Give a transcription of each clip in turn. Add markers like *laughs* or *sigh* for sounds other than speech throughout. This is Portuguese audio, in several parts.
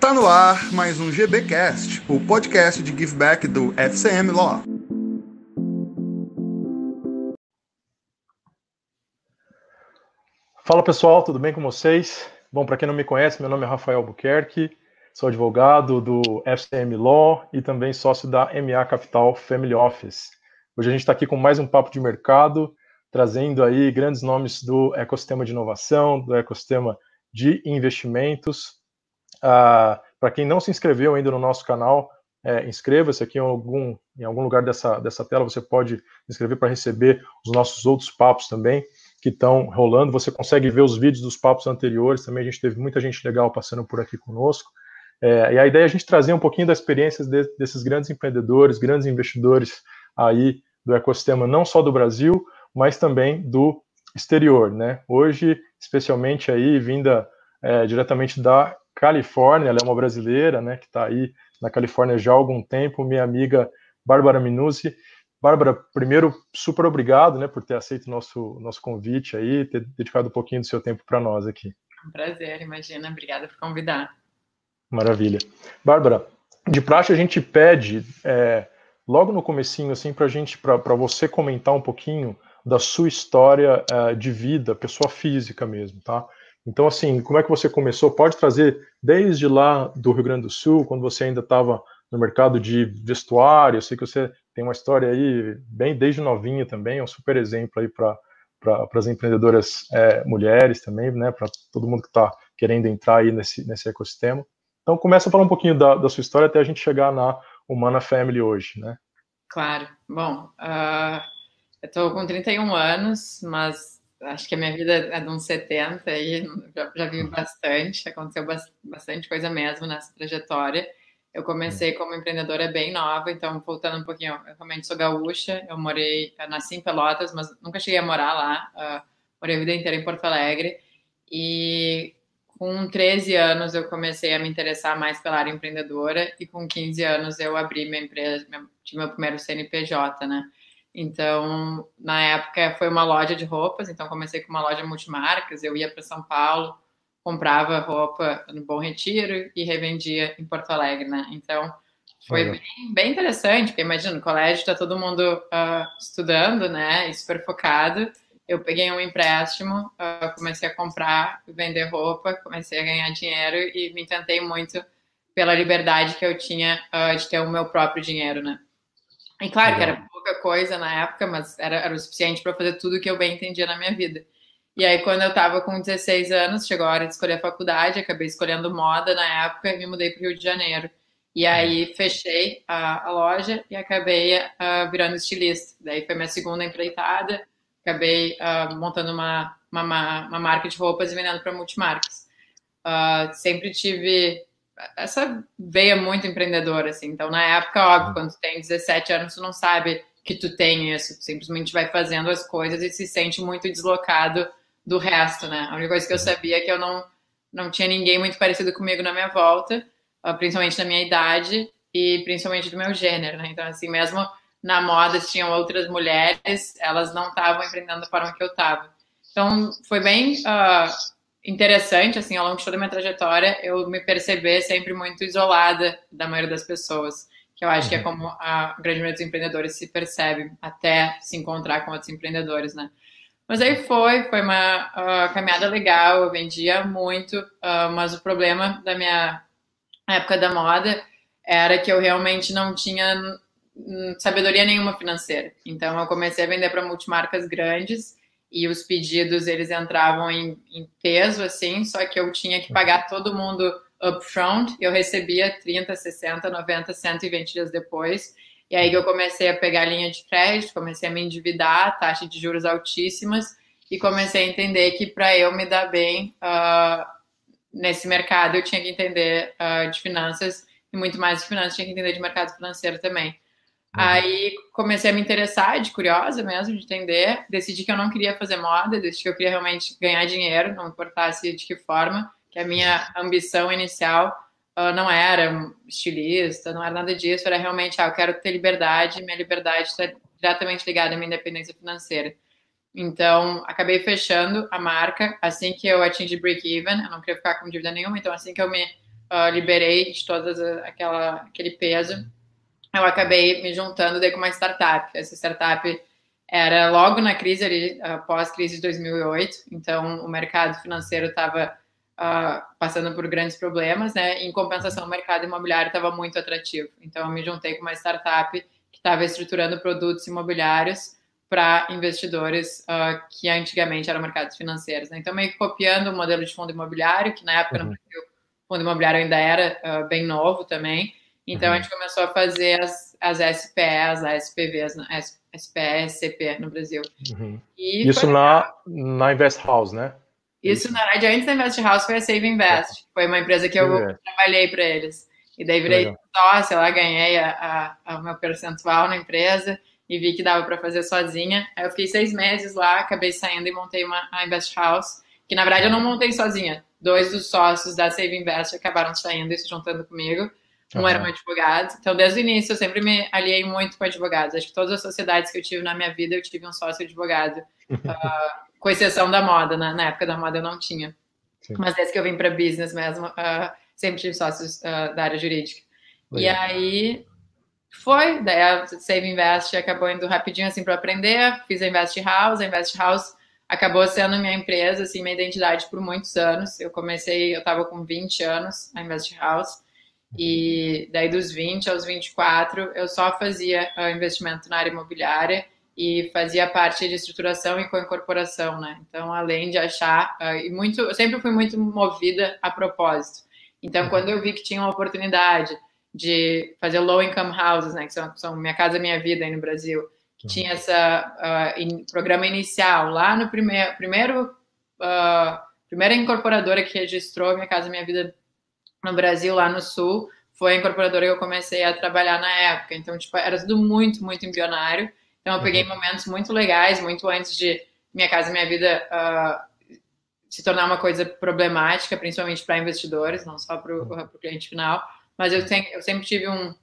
Tá no ar mais um GBcast, o podcast de giveback do FCM Law. Fala pessoal, tudo bem com vocês? Bom, para quem não me conhece, meu nome é Rafael Buquerque, sou advogado do FCM Law e também sócio da MA Capital Family Office. Hoje a gente está aqui com mais um papo de mercado, trazendo aí grandes nomes do ecossistema de inovação, do ecossistema de investimentos. Ah, Para quem não se inscreveu ainda no nosso canal, é, inscreva-se aqui em algum, em algum lugar dessa, dessa tela, você pode se inscrever para receber os nossos outros papos também que estão rolando. Você consegue ver os vídeos dos papos anteriores, também a gente teve muita gente legal passando por aqui conosco. É, e a ideia é a gente trazer um pouquinho das experiências de, desses grandes empreendedores, grandes investidores aí do ecossistema, não só do Brasil, mas também do exterior, né? Hoje, especialmente aí, vinda é, diretamente da Califórnia, ela é uma brasileira, né, que está aí na Califórnia já há algum tempo, minha amiga Bárbara Minuzzi. Bárbara, primeiro, super obrigado, né, por ter aceito o nosso, nosso convite aí, ter dedicado um pouquinho do seu tempo para nós aqui. Um prazer, imagina, obrigada por convidar. Maravilha. Bárbara, de praxe a gente pede, é, logo no comecinho, assim, para gente, para você comentar um pouquinho da sua história uh, de vida, pessoa física mesmo, tá? Então, assim, como é que você começou? Pode trazer desde lá do Rio Grande do Sul, quando você ainda estava no mercado de vestuário, eu sei que você tem uma história aí bem desde novinha também, é um super exemplo aí para para as empreendedoras é, mulheres também, né, para todo mundo que está querendo entrar aí nesse, nesse ecossistema. Então, começa a falar um pouquinho da, da sua história até a gente chegar na Humana Family hoje, né? Claro. Bom, uh, eu estou com 31 anos, mas acho que a minha vida é de uns 70 e já, já vi bastante, aconteceu bastante coisa mesmo nessa trajetória. Eu comecei como empreendedora bem nova, então voltando um pouquinho, eu realmente sou gaúcha, eu morei, eu nasci em Pelotas, mas nunca cheguei a morar lá, uh, morei a vida inteira em Porto Alegre e com 13 anos eu comecei a me interessar mais pela área empreendedora e com 15 anos eu abri minha empresa, tive meu primeiro CNPJ, né? Então, na época foi uma loja de roupas, então comecei com uma loja multimarcas, eu ia para São Paulo, comprava roupa no Bom Retiro e revendia em Porto Alegre, né? Então, foi bem, bem, interessante, porque imagina, no colégio está todo mundo uh, estudando, né, e super focado. Eu peguei um empréstimo, uh, comecei a comprar, vender roupa, comecei a ganhar dinheiro e me encantei muito pela liberdade que eu tinha uh, de ter o meu próprio dinheiro, né? E claro que era pouca coisa na época, mas era, era o suficiente para fazer tudo que eu bem entendia na minha vida. E aí, quando eu estava com 16 anos, chegou a hora de escolher a faculdade, acabei escolhendo moda na época e me mudei para o Rio de Janeiro. E aí, fechei a, a loja e acabei uh, virando estilista. Daí foi minha segunda empreitada, acabei uh, montando uma, uma, uma, marca de roupas e vendendo para multimarcas. Uh, sempre tive essa veia muito empreendedora, assim. Então, na época, óbvio, quando tu tem 17 anos, tu não sabe que tu tem isso, simplesmente vai fazendo as coisas e se sente muito deslocado do resto, né? A única coisa que eu sabia é que eu não, não tinha ninguém muito parecido comigo na minha volta, ah, principalmente na minha idade e principalmente do meu gênero, né? Então, assim, mesmo na moda tinham outras mulheres, elas não estavam empreendendo da forma que eu estava. Então, foi bem uh, interessante, assim, ao longo de toda a minha trajetória, eu me perceber sempre muito isolada da maioria das pessoas, que eu acho que é uhum. como a grande maioria dos empreendedores se percebe até se encontrar com outros empreendedores, né? Mas aí foi, foi uma uh, caminhada legal, eu vendia muito, uh, mas o problema da minha época da moda era que eu realmente não tinha sabedoria nenhuma financeira. Então eu comecei a vender para multimarcas grandes e os pedidos eles entravam em, em, peso assim, só que eu tinha que pagar todo mundo upfront, eu recebia 30, 60, 90, 120 dias depois. E aí que eu comecei a pegar linha de crédito, comecei a me endividar, taxa de juros altíssimas, e comecei a entender que para eu me dar bem uh, nesse mercado, eu tinha que entender uh, de finanças, e muito mais de finanças, tinha que entender de mercado financeiro também. Uhum. Aí comecei a me interessar, de curiosa mesmo, de entender. Decidi que eu não queria fazer moda, decidi que eu queria realmente ganhar dinheiro, não importasse de que forma, que a minha ambição inicial uh, não era estilista, não era nada disso, era realmente, ah, eu quero ter liberdade, minha liberdade está diretamente ligada à minha independência financeira. Então, acabei fechando a marca assim que eu atingi break-even, eu não queria ficar com dívida nenhuma, então assim que eu me uh, liberei de todas aquela aquele peso, eu acabei me juntando daí com uma startup. Essa startup era logo na crise ali, pós-crise de 2008, então o mercado financeiro estava uh, passando por grandes problemas, né? Em compensação, o mercado imobiliário estava muito atrativo. Então eu me juntei com uma startup que estava estruturando produtos imobiliários para investidores uh, que antigamente eram mercados financeiros. Né? Então, meio que copiando o modelo de fundo imobiliário, que na época uhum. no Brasil, o fundo imobiliário ainda era uh, bem novo também. Então, uhum. a gente começou a fazer as, as SPEs, as SPVs, SPE, SCP no Brasil. Uhum. Isso na, na Invest House, né? Isso, na verdade, antes da Invest House foi a Save Invest. Foi uma empresa que eu trabalhei para eles. E daí virei sócia lá, ganhei a, a, a, meu percentual na empresa e vi que dava para fazer sozinha. Aí eu fiquei seis meses lá, acabei saindo e montei uma a Invest House, que na verdade eu não montei sozinha. Dois dos sócios da Save Invest acabaram saindo e se juntando comigo. Um uhum. era um advogado. Então, desde o início, eu sempre me aliei muito com advogados. Acho que todas as sociedades que eu tive na minha vida, eu tive um sócio advogado. uh, *laughs* com exceção da moda, né? Na época da moda eu não tinha. Sim. Mas desde que eu vim para business mesmo, uh, sempre tive sócios uh, da área jurídica. Legal. E aí, foi, daí a Save Invest acabou indo rapidinho assim para aprender, fiz a Invest House, a Invest House acabou sendo minha empresa, assim, minha identidade por muitos anos. Eu comecei, eu estava com 20 anos a Invest House, e daí dos 20 aos 24 eu só fazia uh, investimento na área imobiliária e fazia parte de estruturação e co-incorporação, né? Então, além de achar, uh, e muito, eu sempre fui muito movida a propósito. Então, uhum. quando eu vi que tinha uma oportunidade de fazer low income houses, né, que são, são Minha Casa Minha Vida aí no Brasil, que uhum. tinha essa uh, in, programa inicial lá no primeiro, primeiro uh, primeira incorporadora que registrou Minha Casa Minha Vida no Brasil, lá no Sul, foi a incorporadora que eu comecei a trabalhar na época. Então, tipo, era tudo muito, muito embrionário. Então, eu peguei uhum. momentos muito legais, muito antes de Minha Casa Minha Vida uh, se tornar uma coisa problemática, principalmente para investidores, não só para o uhum. cliente final mas eu, sempre, eu sempre tive um,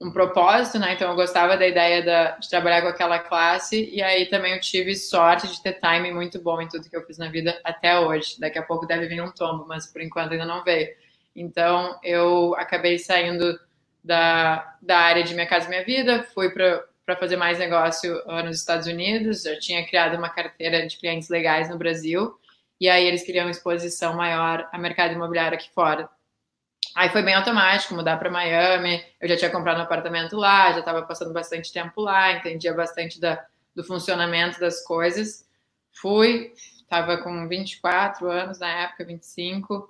um propósito, né? Então eu gostava da ideia da, de trabalhar com aquela classe e aí também eu tive sorte de ter time muito bom em tudo que eu fiz na vida até hoje. Daqui a pouco deve vir um tombo, mas por enquanto ainda não veio. Então eu acabei saindo da, da área de Minha Casa Minha Vida, fui para fazer mais negócio nos Estados Unidos, já tinha criado uma carteira de clientes legais no Brasil e aí eles queriam exposição maior a mercado imobiliário aqui fora. Aí foi bem automático mudar para Miami. Eu já tinha comprado um apartamento lá, já estava passando bastante tempo lá, entendia bastante da, do funcionamento das coisas. Fui, estava com 24 anos na época, 25.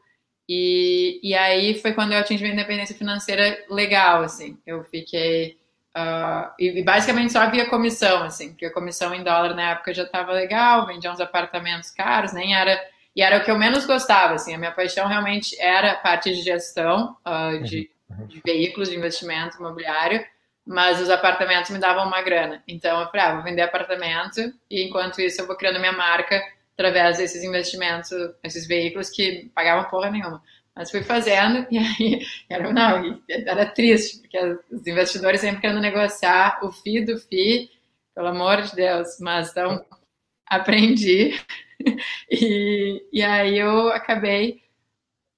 E, e aí foi quando eu atingi minha independência financeira legal, assim. Eu fiquei. Uh, e, basicamente só havia comissão, assim, porque a comissão em dólar na época já estava legal, vendia uns apartamentos caros, nem era e era o que eu menos gostava, assim, a minha paixão realmente era a parte de gestão uh, de, uhum. de, veículos de investimento imobiliário, mas os apartamentos me davam uma grana. Então eu falei, ah, vou vender apartamento e enquanto isso eu vou criando minha marca através desses investimentos, esses veículos que pagavam porra nenhuma. Mas fui fazendo *laughs* e aí era, não, era triste, porque os investidores sempre querendo negociar o FII do FII, pelo amor de Deus, mas então aprendi *laughs* e, e aí eu acabei,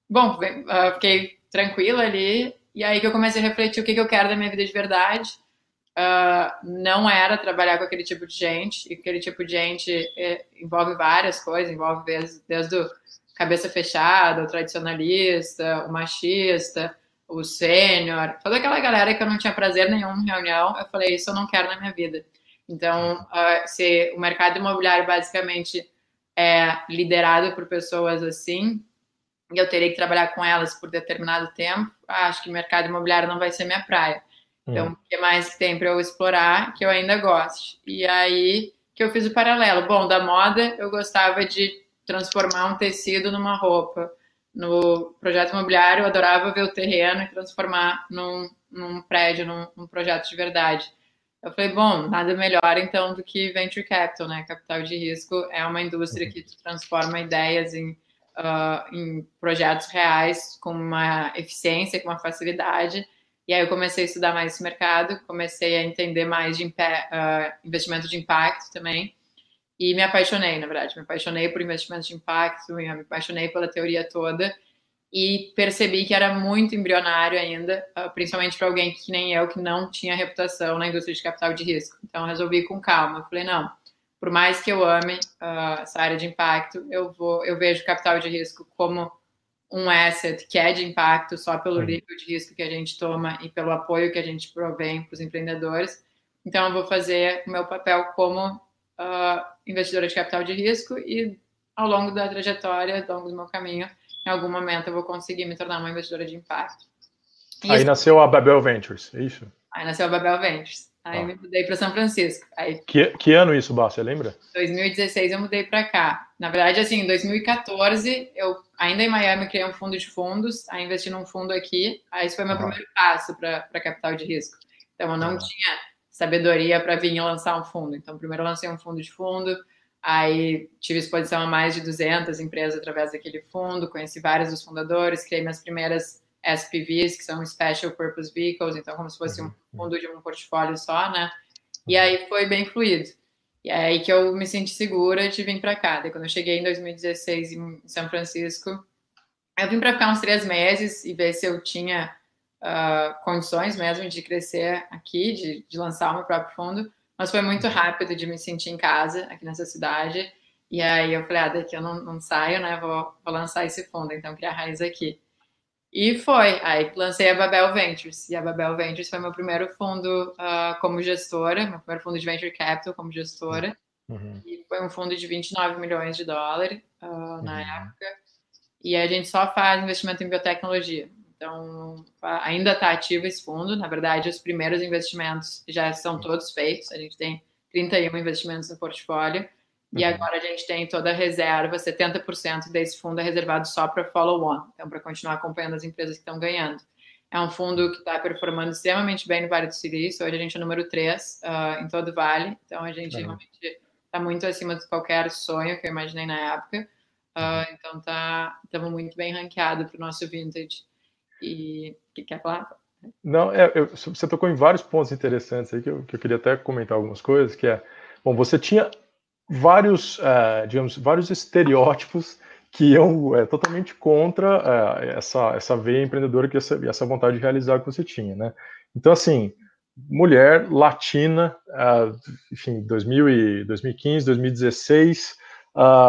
bom, uh, fiquei tranquila ali, e aí que eu comecei a refletir o que, que eu quero da minha vida de verdade. Uh, não era trabalhar com aquele tipo de gente, e aquele tipo de gente eh, envolve várias coisas, envolve desde, desde o cabeça fechada, o tradicionalista, o machista, o sênior, toda aquela galera que eu não tinha prazer nenhum em reunião, eu falei, isso eu não quero na minha vida. Então, uh, se o mercado imobiliário basicamente é liderado por pessoas assim, e eu teria que trabalhar com elas por determinado tempo, acho que mercado imobiliário não vai ser minha praia. Então, hum. o que mais que tem para eu explorar que eu ainda gosto? E aí que eu fiz o paralelo. Bom, da moda, eu gostava de transformar um tecido numa roupa. No projeto imobiliário, eu adorava ver o terreno e transformar num, num prédio, num, num projeto de verdade. Eu falei, bom, nada melhor então do que venture capital, né? Capital de risco é uma indústria uhum. que transforma ideias em, uh, em projetos reais com uma eficiência, com uma facilidade. E aí eu comecei a estudar mais esse mercado, comecei a entender mais de uh, investimento de impacto também. E me apaixonei, na verdade, me apaixonei por investimento de impacto, me apaixonei pela teoria toda. e percebi que era muito embrionário ainda, uh, principalmente para alguém que nem eu, que não tinha reputação na indústria de capital de risco. Então, resolvi com calma. Eu falei, não, por mais que eu ame uh, essa área de impacto, eu vou, eu vejo capital de risco como um asset que é de impacto só pelo nível de risco que a gente toma e pelo apoio que a gente provém para os empreendedores. Então, eu vou fazer o meu papel como uh, investidora de capital de risco e, ao longo da trajetória, ao longo do meu caminho, em algum momento eu vou conseguir me tornar uma investidora de impacto. E aí isso... nasceu a Babel Ventures, é isso? Aí nasceu a Babel Ventures. Aí ah. me mudei para São Francisco. Aí... Que, que ano isso, Bá? Você lembra? 2016 eu mudei para cá. Na verdade, assim, em 2014, eu ainda em Miami criei um fundo de fundos, aí investi num fundo aqui. Aí esse foi meu ah. primeiro passo para capital de risco. Então eu não ah. tinha sabedoria para vir lançar um fundo. Então primeiro lancei um fundo de fundo, Aí tive exposição a mais de 200 empresas através daquele fundo, conheci vários dos fundadores, criei minhas primeiras SPVs, que são Special Purpose Vehicles, então como se fosse um uhum. fundo de um portfólio só, né? E aí foi bem fluido. E é aí que eu me senti segura de vir para cá. Daí quando eu cheguei em 2016 em São Francisco, eu vim para ficar uns três meses e ver se eu tinha uh, condições mesmo de crescer aqui, de, de lançar o meu próprio fundo. Mas foi muito rápido de me sentir em casa aqui nessa cidade. E aí eu falei, ah, daqui eu não, não saio, né? Vou, vou lançar esse fundo, então criar raiz aqui. E foi. Aí lancei a Babel Ventures. E a Babel Ventures foi meu primeiro fundo uh, como gestora, meu primeiro fundo de venture capital como gestora. Uhum. E foi um fundo de 29 milhões de dólares uh, na uhum. época. E a gente só faz investimento em biotecnologia. Então, ainda está ativo esse fundo. Na verdade, os primeiros investimentos já são todos feitos. A gente tem 31 investimentos no portfólio. E uhum. agora a gente tem toda a reserva, 70% desse fundo é reservado só para follow-on, então para continuar acompanhando as empresas que estão ganhando. É um fundo que está performando extremamente bem no Vale do Silício, hoje a gente é o número 3 uh, ah, em todo o Vale, então a gente uhum. está muito acima de qualquer sonho que eu imaginei na época. Uh, então tá, estamos muito bem ranqueado para o nosso vintage. E o que quer falar? Não, é, eu, você tocou em vários pontos interessantes aí que eu, que eu, queria até comentar algumas coisas, que é, bom, você tinha vários, uh, digamos, vários estereótipos que iam é, totalmente contra uh, essa, essa veia empreendedora que essa, essa vontade de realizar que você tinha, né? Então, assim, mulher latina, uh, enfim, 2000 e 2015, 2016,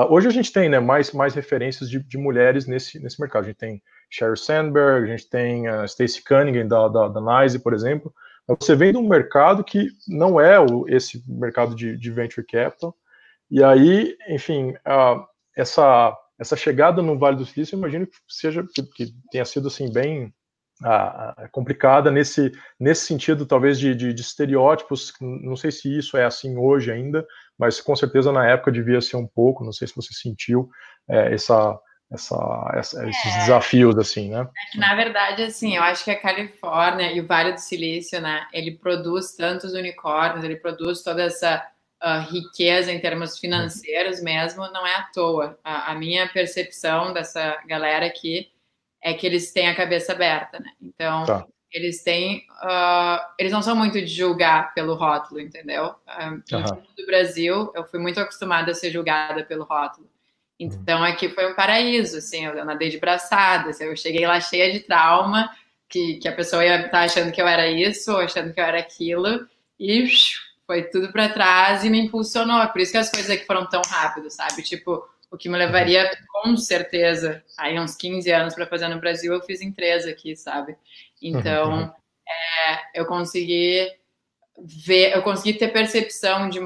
hoje a gente tem, né, mais, mais referências de, de mulheres nesse, nesse mercado. A gente tem Sheryl Sandberg, a gente tem a Stacey Cunningham da, da, da NICE, por exemplo. Você vem de um mercado que não é o, esse mercado de, de venture capital, e aí, enfim, uh, essa, essa chegada no Vale do Silício, eu imagino que seja que, que tenha sido assim bem complicada nesse, nesse sentido, talvez de, de, de, estereótipos. Não sei se isso é assim hoje ainda, mas com certeza na época devia ser um pouco. Não sei se você sentiu é, essa essa, essa é, esses desafios assim, né? É que, na verdade, assim, eu acho que a Califórnia e o Vale do Silício, né, ele produz tantos unicórnios, ele produz toda essa uh, riqueza em termos financeiros mesmo, não é à toa. A, a, minha percepção dessa galera aqui é que eles têm a cabeça aberta, né? Então, tá. eles têm, uh, eles não são muito de julgar pelo rótulo, entendeu? Uh, uhum. No Brasil, eu fui muito acostumada a ser julgada pelo rótulo. Então aqui foi um paraíso, assim, eu nadei de braçadas, assim, eu cheguei lá cheia de trauma, que, que a pessoa ia estar tá achando que eu era isso, ou achando que eu era aquilo, e foi tudo para trás e me impulsionou. É por isso que as coisas aqui foram tão rápido, sabe? Tipo, o que me levaria com certeza aí uns 15 anos para fazer no Brasil, eu fiz em três aqui, sabe? Então, uhum. é, eu consegui ver, eu consegui ter percepção de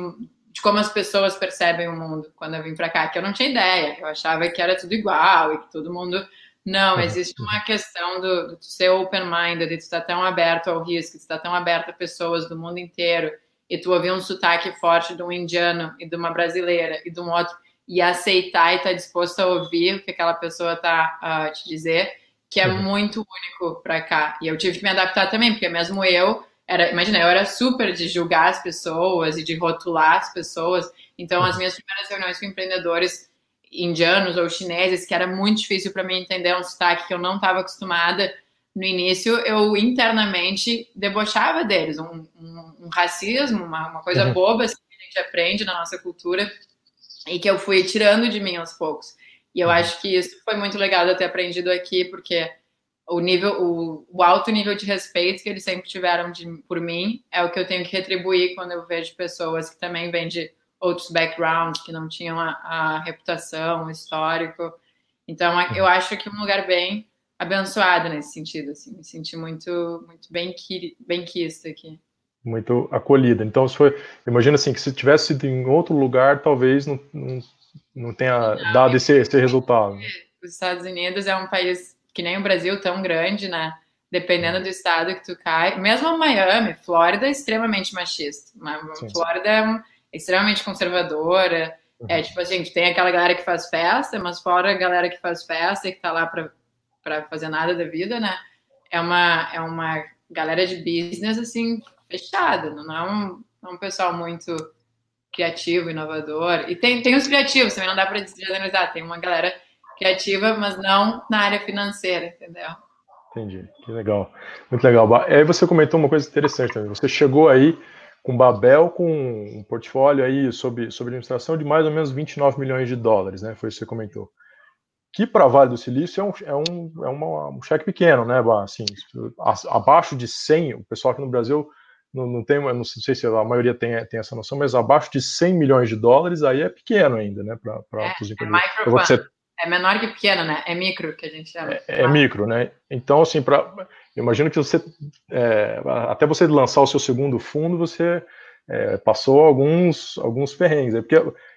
de como as pessoas percebem o mundo quando eu vim para cá, que eu não tinha ideia, eu achava que era tudo igual e que todo mundo. Não, existe uma questão do, do ser open-minded, de estar tão aberto ao risco, de estar tão aberto a pessoas do mundo inteiro, e tu ouvir um sotaque forte de um indiano e de uma brasileira e de um outro, e aceitar e estar disposto a ouvir o que aquela pessoa está a uh, te dizer, que é uhum. muito único para cá. E eu tive que me adaptar também, porque mesmo eu era, imagina, eu era super de julgar as pessoas e de rotular as pessoas. Então, as minhas primeiras reuniões com empreendedores indianos ou chineses, que era muito difícil para mim entender um sotaque que eu não estava acostumada no início, eu internamente debochava deles, um, um, um racismo, uma, uma coisa uhum. boba assim, que a gente aprende na nossa cultura e que eu fui tirando de mim aos poucos. E eu uhum. acho que isso foi muito legal de eu ter aprendido aqui, porque o nível, o, o, alto nível de respeito que eles sempre tiveram de, por mim é o que eu tenho que retribuir quando eu vejo pessoas que também vêm de outros backgrounds, que não tinham a, a reputação, o histórico. Então, eu acho que é um lugar bem abençoado nesse sentido, assim, me senti muito, muito bem, bem quista aqui. Muito acolhida. Então, se foi, imagina assim, que se tivesse sido em outro lugar, talvez não, não, não tenha não, dado esse, esse resultado. Os Estados Unidos é um país que nem o Brasil tão grande, né? Dependendo do estado que tu cai, mesmo Miami, Flórida é extremamente machista. Sim. Flórida é extremamente conservadora. Uhum. É tipo assim, tem aquela galera que faz festa, mas fora a galera que faz festa e que tá lá para fazer nada da vida, né? É uma, é uma galera de business assim fechada, não é um, é um pessoal muito criativo, inovador. E tem, tem os criativos, também não dá para generalizar. Tem uma galera criativa, mas não na área financeira, entendeu? Entendi, que legal. Muito legal. Aí você comentou uma coisa interessante também. Você chegou aí com Babel com um portfólio aí sobre, sobre administração de mais ou menos 29 milhões de dólares, né? Foi isso que você comentou. Que para Vale do Silício é um, é um, é uma, um cheque pequeno, né? Assim, abaixo de 100, o pessoal aqui no Brasil não, não tem, não sei se a maioria tem, tem essa noção, mas abaixo de 100 milhões de dólares aí é pequeno ainda, né, para é, os empreendedores. É, é menor que pequeno, né? É micro que a gente chama. É, é micro, né? Então, assim, para imagino que você é, até você lançar o seu segundo fundo, você é, passou alguns alguns perrengues, porque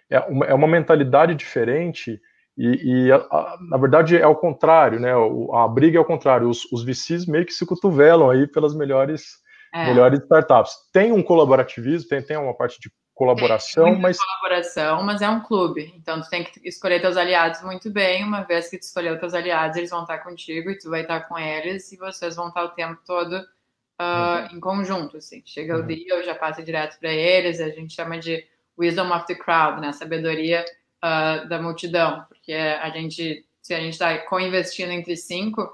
é uma, é uma mentalidade diferente e, e a, a, na verdade é ao contrário, né? A briga é ao contrário. Os, os VCs meio que se cotovelam aí pelas melhores é. melhores startups. Tem um colaborativismo, tem, tem uma parte de colaboração, tem mas colaboração, mas é um clube. Então tu tem que escolher teus aliados muito bem. Uma vez que tu escolheu teus aliados, eles vão estar contigo e tu vai estar com eles e vocês vão estar o tempo todo uh, uhum. em conjunto. Assim. Chega uhum. o dia, eu já passo direto para eles. A gente chama de wisdom of the crowd, né? Sabedoria uh, da multidão, porque a gente, se a gente está co-investindo entre cinco,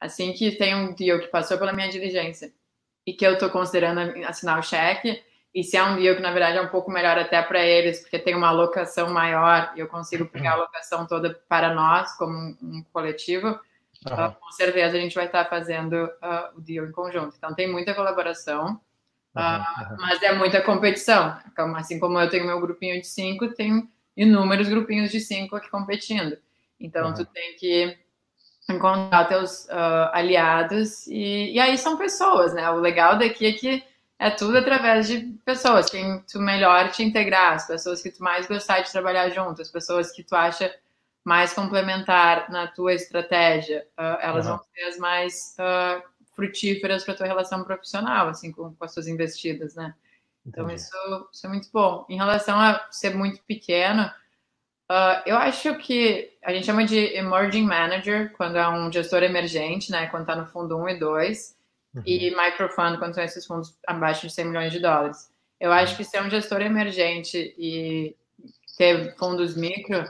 assim que tem um deal que passou pela minha diligência e que eu estou considerando assinar o cheque e se é um deal que, na verdade, é um pouco melhor até para eles, porque tem uma alocação maior e eu consigo pegar a alocação toda para nós, como um, um coletivo, uhum. uh, com certeza a gente vai estar fazendo uh, o deal em conjunto. Então, tem muita colaboração, uh, uhum. mas é muita competição. Assim como eu tenho meu grupinho de cinco, tem inúmeros grupinhos de cinco aqui competindo. Então, uhum. tu tem que encontrar teus aliados e, e aí são pessoas, né? O legal daqui é que é tudo através de pessoas, quem tu melhor te integrar, as pessoas que tu mais gostar de trabalhar junto, as pessoas que tu acha mais complementar na tua estratégia, uh, elas uhum. vão ser as mais uh, frutíferas para tua relação profissional, assim, com, com as suas investidas, né? Então, isso, isso, é muito bom. Em relação a ser muito pequeno, uh, eu acho que a gente chama de emerging manager, quando é um gestor emergente, né? Quando está no fundo 1 e 2 uhum. e microfund, quando são esses fundos abaixo de 100 milhões de dólares. Eu acho que ser um gestor emergente e ter fundos micro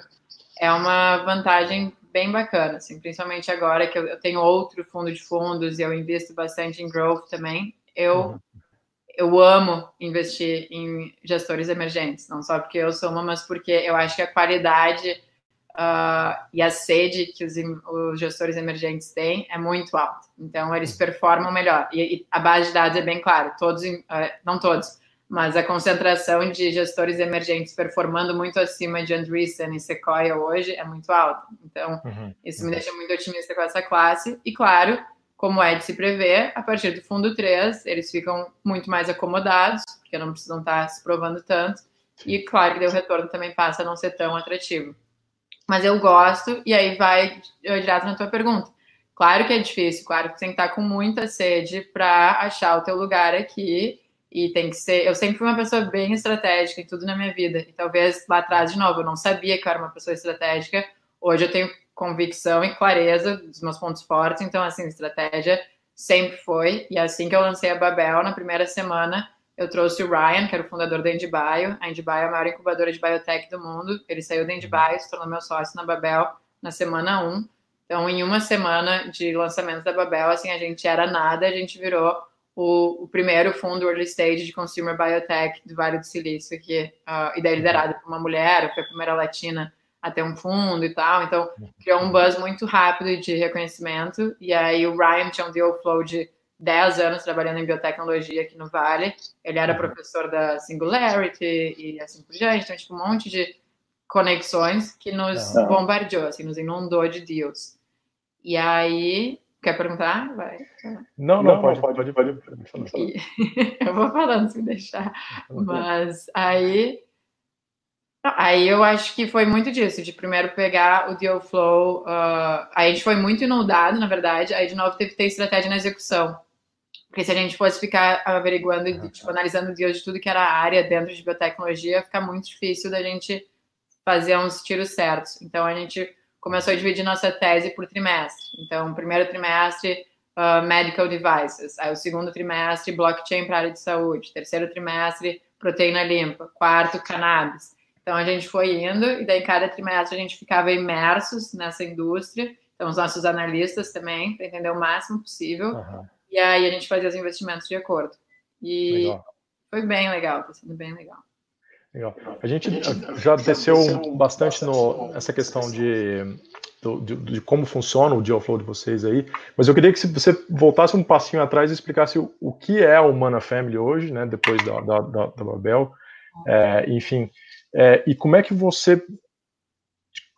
é uma vantagem bem bacana, assim, principalmente agora que eu, tenho outro fundo de fundos e eu invisto bastante em growth também. Eu uhum. eu amo investir em gestores emergentes, não só porque eu sou uma, mas porque eu acho que a qualidade uh, e a sede que os, os, gestores emergentes têm é muito alta. Então, eles performam melhor. E, e a base de dados é bem clara, todos, uh, não todos, mas a concentração de gestores emergentes performando muito acima de Andreessen e Sequoia hoje é muito alta. Então, uhum, isso me deixa muito otimista com essa classe. E, claro, como é de se prever, a partir do fundo 3, eles ficam muito mais acomodados, porque não precisam estar se provando tanto. E, claro, que o retorno também passa a não ser tão atrativo mas eu gosto, e aí vai direto na tua pergunta. Claro que é difícil, claro que tem que estar com muita sede para achar o teu lugar aqui, e tem que ser. Eu sempre fui uma pessoa bem estratégica em tudo na minha vida, e talvez lá atrás, de novo, eu não sabia que eu era uma pessoa estratégica, hoje eu tenho convicção e clareza dos meus pontos fortes, então, assim, estratégia sempre foi, e assim que eu lancei a Babel, na primeira semana, eu trouxe o Ryan, que era o fundador da IndieBio. A IndieBio é a maior incubadora de biotech do mundo. Ele saiu da IndieBio, se tornou meu sócio na Babel na semana 1. Então, em uma semana de lançamento da Babel, assim, a gente era nada, a gente virou o, o primeiro fundo early stage de consumer biotech do Vale do Silício, que, uh, e daí liderado por uma mulher, foi a primeira latina a ter um fundo e tal. Então, criou um buzz muito rápido de reconhecimento. E aí o Ryan tinha um deal flow de 10 anos trabalhando em biotecnologia aqui no Vale. Ele era professor da Singularity e assim por diante. Então, tipo, um monte de conexões que nos bombardeou, assim, nos inundou de deals. E aí, quer perguntar? Vai. Não, não, não pode, pode, pode, pode, pode e... *laughs* Eu vou falando se deixar. Mas aí Aí eu acho que foi muito disso, de primeiro pegar o deal flow, uh, aí a gente foi muito inundado, na verdade, aí de novo teve que ter estratégia na execução. Porque se a gente fosse ficar averiguando e tipo, analisando de tudo que era área dentro de biotecnologia, fica muito difícil da gente fazer uns tiros certos. Então a gente começou a dividir nossa tese por trimestre. Então, primeiro trimestre, uh, medical devices. Aí o segundo trimestre, blockchain para a área de saúde. Terceiro trimestre, proteína limpa. Quarto, cannabis. Então a gente foi indo e daí cada trimestre a gente ficava imersos nessa indústria. Então os nossos analistas também, para entender o máximo possível. Uhum. E aí a gente fazia os investimentos de acordo. E legal. foi bem legal, está sendo bem legal. Legal. A gente já desceu bastante no, nessa questão de, de, de, como funciona o deal flow de vocês aí, mas eu queria que você voltasse um passinho atrás e explicasse o, o que é o Mana Family hoje, né, depois da, da, da, da Babel, é, enfim, é, e como é que você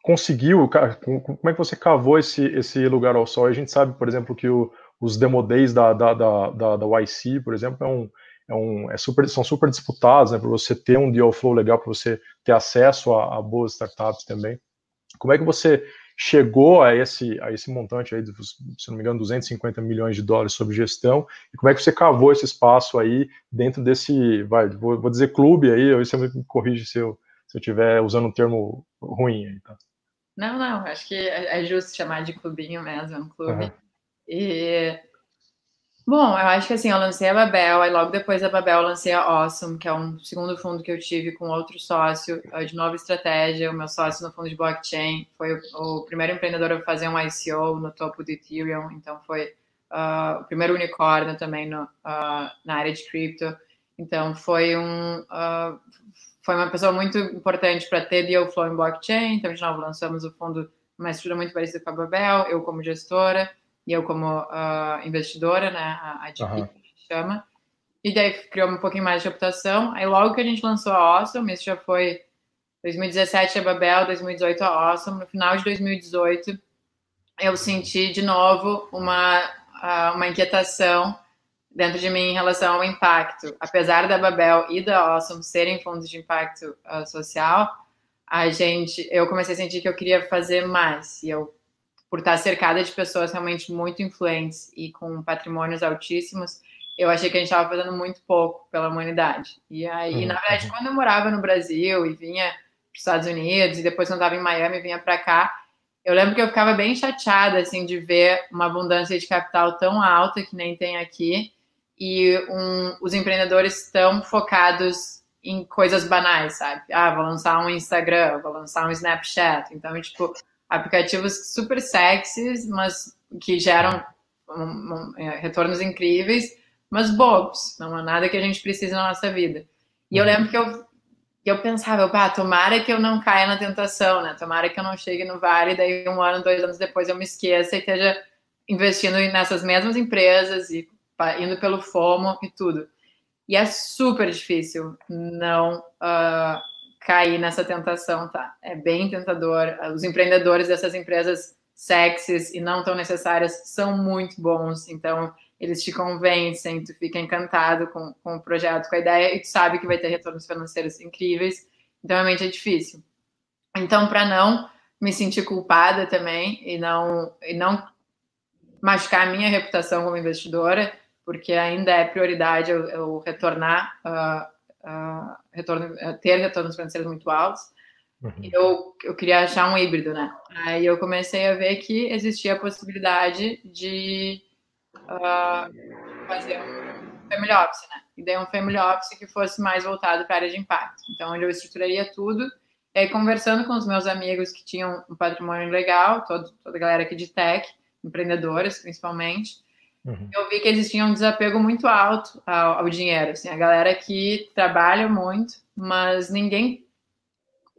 conseguiu, como é que você cavou esse, esse lugar ao sol? A gente sabe, por exemplo, que o, os demo days da, da, da, da, da YC, por exemplo, é um, é um, é super, são super disputados, né, para você ter um deal flow legal, para você ter acesso a, a, boas startups também. Como é que você chegou a esse, a esse montante aí, se não me engano, 250 milhões de dólares sob gestão, e como é que você cavou esse espaço aí dentro desse, vai, vou, vou dizer clube aí, aí você me corrige se eu se eu estiver usando um termo ruim aí, tá? Não, não, acho que é, é justo chamar de clubinho mesmo, é um clube. Uhum. E Bom, eu acho que assim, eu lancei a Babel, aí logo depois da Babel eu lancei a Awesome, que é um segundo fundo que eu tive com outro sócio de nova estratégia. O meu sócio no fundo de blockchain foi o primeiro empreendedor a fazer um ICO no topo do Ethereum, então foi uh, o primeiro unicórnio também no, uh, na área de cripto. Então foi um, uh, foi uma pessoa muito importante para ter deal flow em blockchain. Então, de novo, lançamos o fundo, uma estrutura muito parecida com a Babel, eu como gestora e eu como uh, investidora, né, a, a uhum. que a gente chama. E daí criou um pouquinho mais de reputação. Aí logo que a gente lançou a Awesome, isso já foi 2017 a Babel, 2018 a Awesome. No final de 2018, eu senti de novo uma, uh, uma inquietação dentro de mim em relação ao impacto. Apesar da Babel e da Awesome serem fundos de impacto uh, social, a gente, eu comecei a sentir que eu queria fazer mais. E eu, por estar cercada de pessoas realmente muito influentes e com patrimônios altíssimos, eu achei que a gente estava fazendo muito pouco pela humanidade. E aí, uhum. na verdade, quando eu morava no Brasil e vinha para os Estados Unidos, e depois quando eu estava em Miami vinha para cá, eu lembro que eu ficava bem chateada assim de ver uma abundância de capital tão alta que nem tem aqui e um, os empreendedores estão focados em coisas banais, sabe? Ah, vou lançar um Instagram, vou lançar um Snapchat. Então, tipo, aplicativos super sexys, mas que geram um, um, é, retornos incríveis, mas bobos. Não é nada que a gente precisa na nossa vida. E eu lembro que eu, eu pensava, pá, tomara que eu não caia na tentação, né? Tomara que eu não chegue no vale, daí um ano, dois anos depois eu me esqueça e esteja investindo nessas mesmas empresas e indo pelo FOMO e tudo. E é super difícil não uh, cair nessa tentação, tá? É bem tentador. Os empreendedores dessas empresas sexys e não tão necessárias são muito bons, então eles te convencem, tu fica encantado com, com o projeto, com a ideia, e tu sabe que vai ter retornos financeiros incríveis, então realmente é difícil. Então, para não me sentir culpada também e não, e não machucar a minha reputação como investidora, porque ainda é prioridade eu, eu retornar, uh, uh, retorno, uh, ter retornos financeiros muito altos. Uhum. Eu, eu queria achar um híbrido, né? Aí eu comecei a ver que existia a possibilidade de fazer um family office, né? E daí um family office que fosse mais voltado para a área de impacto. Então, onde eu estruturaria tudo, e aí conversando com os meus amigos que tinham um patrimônio legal, todo, toda a galera aqui de tech, empreendedores principalmente, Uhum. Eu vi que existia um desapego muito alto ao, ao, dinheiro. Assim, a galera que trabalha muito, mas ninguém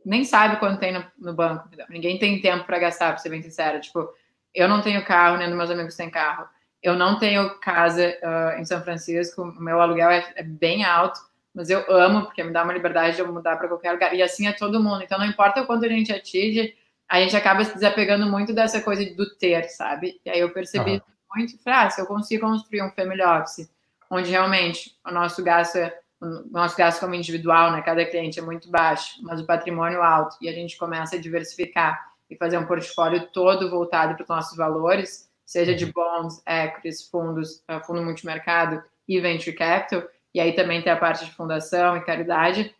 nem sabe quanto tem no, no banco. Ninguém tem tempo para gastar, para ser bem sincero. Tipo, eu não tenho carro, nem meus amigos têm carro. Eu não tenho casa uh, em São Francisco, o meu aluguel é, é, bem alto, mas eu amo, porque me dá uma liberdade de eu mudar para qualquer lugar. E assim é todo mundo. Então, não importa o quanto a gente atinge, a gente acaba se desapegando muito dessa coisa do ter, sabe? E aí eu percebi uhum. Muito, falei, ah, se eu consigo construir um family office, onde realmente o nosso gasto é o nosso gasto como individual, né, cada cliente é muito baixo, mas o patrimônio alto, e a gente começa a diversificar e fazer um portfólio todo voltado para os nossos valores, seja de uhum. bonds, equities, fundos, eh, fundo multimercado e venture capital, e aí também tem a parte de fundação e caridade,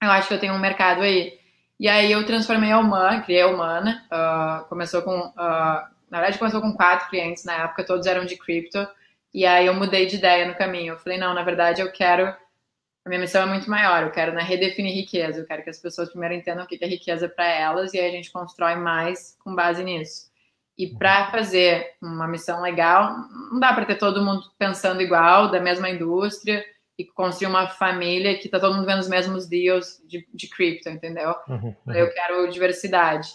eu acho que eu tenho um mercado aí. E aí eu transformei a Humana, criei a Humana, uh, começou com, uh, na verdade começou com quatro clientes na época, todos eram de cripto, e aí eu mudei de ideia no caminho, eu falei, não, na verdade eu quero a minha missão é muito maior. Eu quero né, redefinir riqueza. Eu quero que as pessoas primeiro entendam o que é riqueza para elas e aí a gente constrói mais com base nisso. E para fazer uma missão legal, não dá para ter todo mundo pensando igual, da mesma indústria e construir uma família que tá todo mundo vendo os mesmos deals de, de cripto, entendeu? Uhum, uhum. Eu quero diversidade.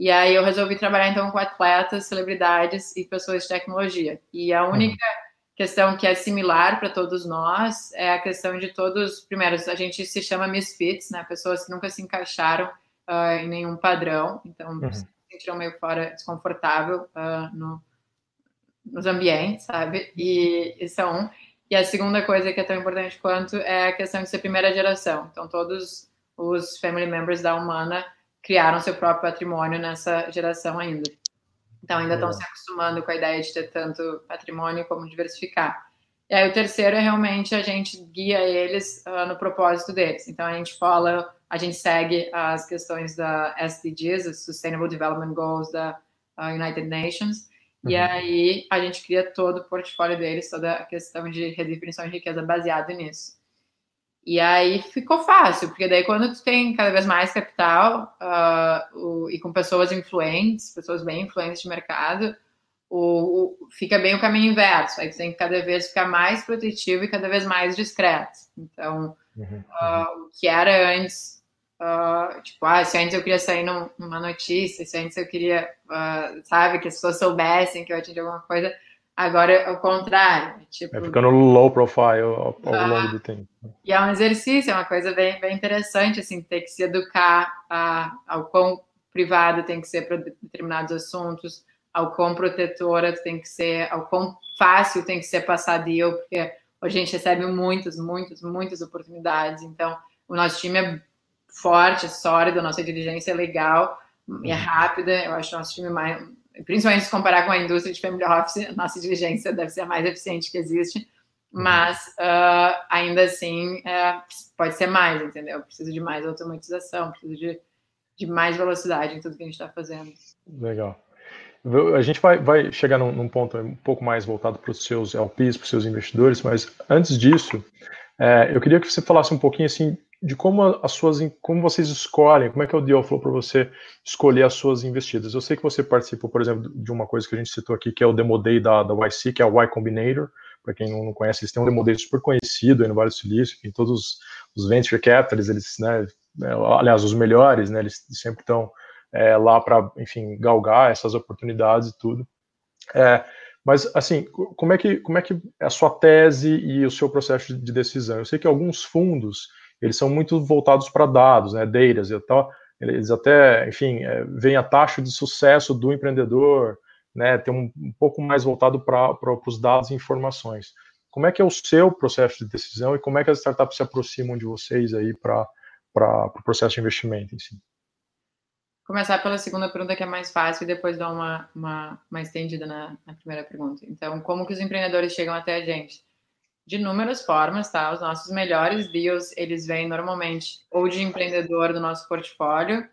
E aí eu resolvi trabalhar então com atletas, celebridades e pessoas de tecnologia. E a única uhum questão que é similar para todos nós é a questão de todos, primeiro, a gente se chama misfits, né? Pessoas que nunca se encaixaram uh, em nenhum padrão, então uhum. se sentiram meio fora, desconfortável uh, no, nos ambientes, sabe? E isso é um. E a segunda coisa que é tão importante quanto é a questão de ser primeira geração. Então, todos os family members da Humana criaram seu próprio patrimônio nessa geração ainda. Então, ainda estão se acostumando com a ideia de ter tanto patrimônio como diversificar. E aí, o terceiro é realmente a gente guia eles uh, no propósito deles. Então, a gente fala, a gente segue as questões da SDGs, Sustainable Development Goals da uh, United Nations, uhum. e aí a gente cria todo o portfólio deles, toda a questão de redefinição de riqueza baseado nisso. E aí ficou fácil, porque daí quando tu tem cada vez mais capital uh, o, e com pessoas influentes, pessoas bem influentes de mercado, o, o, fica bem o caminho inverso. Aí tu tem que cada vez ficar mais protetivo e cada vez mais discreto. Então, uhum, uh, o que era antes, uh, tipo, ah, se antes eu queria sair num, numa notícia, se antes eu queria, sabe, que as pessoas soubessem que eu atingi alguma coisa, Agora é o contrário. Tipo, é ficando low profile ao, ao ah, longo do tempo. E é um exercício, é uma coisa bem, bem interessante, assim, ter que se educar a, ao quão privado tem que ser para determinados assuntos, ao quão protetora tem que ser, ao quão fácil tem que ser passar deal, porque a gente recebe muitas, muitas, muitas oportunidades. Então, o nosso time é forte, é sólido, a nossa diligência é legal e é uhum. rápida. Eu acho o nosso time mais, principalmente se comparar com a indústria de family office, nossa diligência deve ser a mais eficiente que existe, mas uh, ainda assim uh, pode ser mais, entendeu? Preciso de mais automatização, preciso de, de mais velocidade em tudo que a gente está fazendo. Legal. A gente vai, vai chegar num, num, ponto um pouco mais voltado para os seus LPs, para os seus investidores, mas antes disso, é, eu queria que você falasse um pouquinho assim de como as suas, como vocês escolhem, como é que é o deal flow para você escolher as suas investidas. Eu sei que você participou, por exemplo, de uma coisa que a gente citou aqui, que é o Demo Day da, da YC, que é o Y Combinator. Para quem não conhece, eles têm um Demo Day super conhecido aí no Vale do Silício, em todos os, os venture capitals, eles, né, é, aliás, os melhores, né, eles sempre estão é, lá para, enfim, galgar essas oportunidades e tudo. É, mas, assim, como é, que, como é que é a sua tese e o seu processo de decisão? Eu sei que alguns fundos eles são muito voltados para dados, né, data, e tal. Eles até, enfim, é, veem a taxa de sucesso do empreendedor, né, tem um, um pouco mais voltado para os dados e informações. Como é que é o seu processo de decisão e como é que as startups se aproximam de vocês aí para o pro processo de investimento em si? Começar pela segunda pergunta, que é mais fácil, e depois dar uma, uma, uma estendida na, na primeira pergunta. Então, como que os empreendedores chegam até a gente? De inúmeras formas, tá? Os nossos melhores deals, eles vêm normalmente ou de empreendedor do nosso portfólio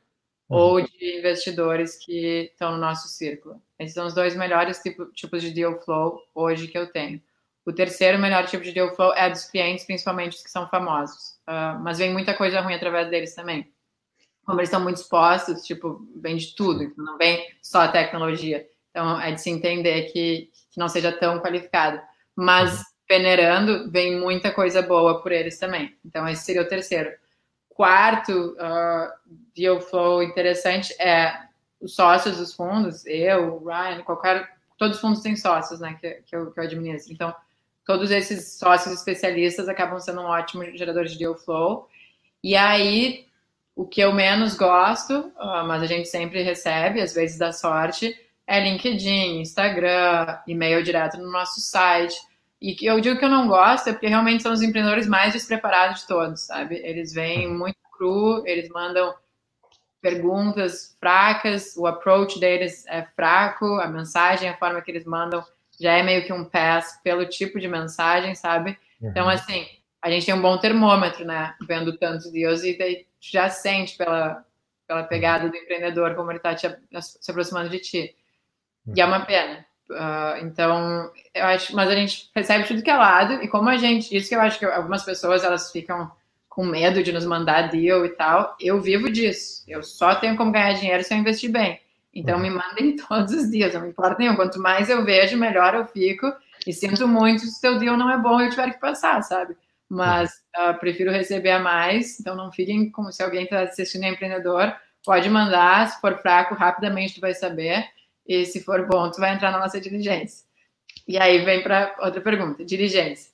uhum. ou de investidores que estão no nosso círculo. Esses são os dois melhores tipo, tipos de deal flow hoje que eu tenho. O terceiro melhor tipo de deal flow é dos clientes, principalmente os que são famosos. Uh, mas vem muita coisa ruim através deles também. Como eles estão muito expostos, tipo, vem de tudo, então não vem só a tecnologia. Então, é de se entender que, que não seja tão qualificado. Mas uhum peneirando, vem muita coisa boa por eles também. Então, esse seria o terceiro. quarto uh, deal flow interessante é os sócios dos fundos, eu, o Ryan, qualquer, todos os fundos têm sócios, né, que, que, eu, que eu administro. Então, todos esses sócios especialistas acabam sendo um ótimo gerador de deal flow. E aí, o que eu menos gosto, uh, mas a gente sempre recebe, às vezes dá sorte, é LinkedIn, Instagram, e-mail direto no nosso site. E que eu digo que eu não gosto é porque realmente são os empreendedores mais despreparados de todos, sabe? Eles vêm uhum. muito cru, eles mandam perguntas fracas, o approach deles é fraco, a mensagem, a forma que eles mandam já é meio que um pass pelo tipo de mensagem, sabe? Uhum. Então, assim, a gente tem um bom termômetro, né? Vendo tantos dias e daí já sente pela, pela pegada do empreendedor como ele está se aproximando de ti. E é uma pena. Uh, então, eu acho, mas a gente recebe tudo que é lado, e como a gente, isso que eu acho que algumas pessoas elas ficam com medo de nos mandar deal e tal, eu vivo disso. Eu só tenho como ganhar dinheiro se eu investir bem. Então, uhum. me mandem *laughs* todos os dias, não me importa nenhum. Quanto mais eu vejo, melhor eu fico. E sinto muito se o seu deal não é bom e eu tiver que passar, sabe? Mas uh, prefiro receber a mais. Então, não fiquem como se alguém está assistindo é empreendedor. Pode mandar, se for fraco, rapidamente tu vai saber. E se for bom, tu vai entrar na nossa diligência. E aí vem para outra pergunta: diligência.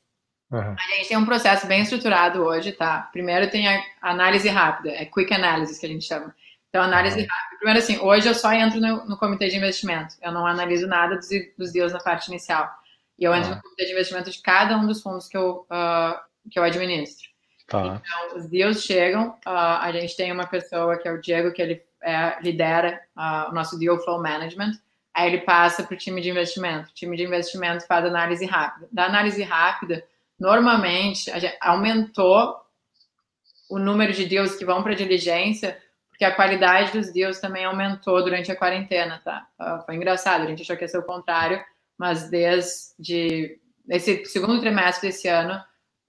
Uhum. A gente tem um processo bem estruturado hoje, tá? Primeiro tem a análise rápida, é quick analysis que a gente chama. Então, análise uhum. rápida. Primeiro, assim, hoje eu só entro no, no, comitê de investimento. Eu não analiso nada dos, dos deals na parte inicial. E eu entro uhum. no comitê de investimento de cada um dos fundos que eu, uh, que eu administro. Tá. Então, os deals chegam, uh, a gente tem uma pessoa que é o Diego, que ele é, lidera uh, o nosso deal flow management. Aí ele passa para o time de investimento. O time de investimento faz análise rápida. Da análise rápida, normalmente aumentou o número de deals que vão para diligência, porque a qualidade dos deals também aumentou durante a quarentena, tá? Uh, foi engraçado, a gente achou que ia ser o contrário, mas desde esse segundo trimestre desse ano,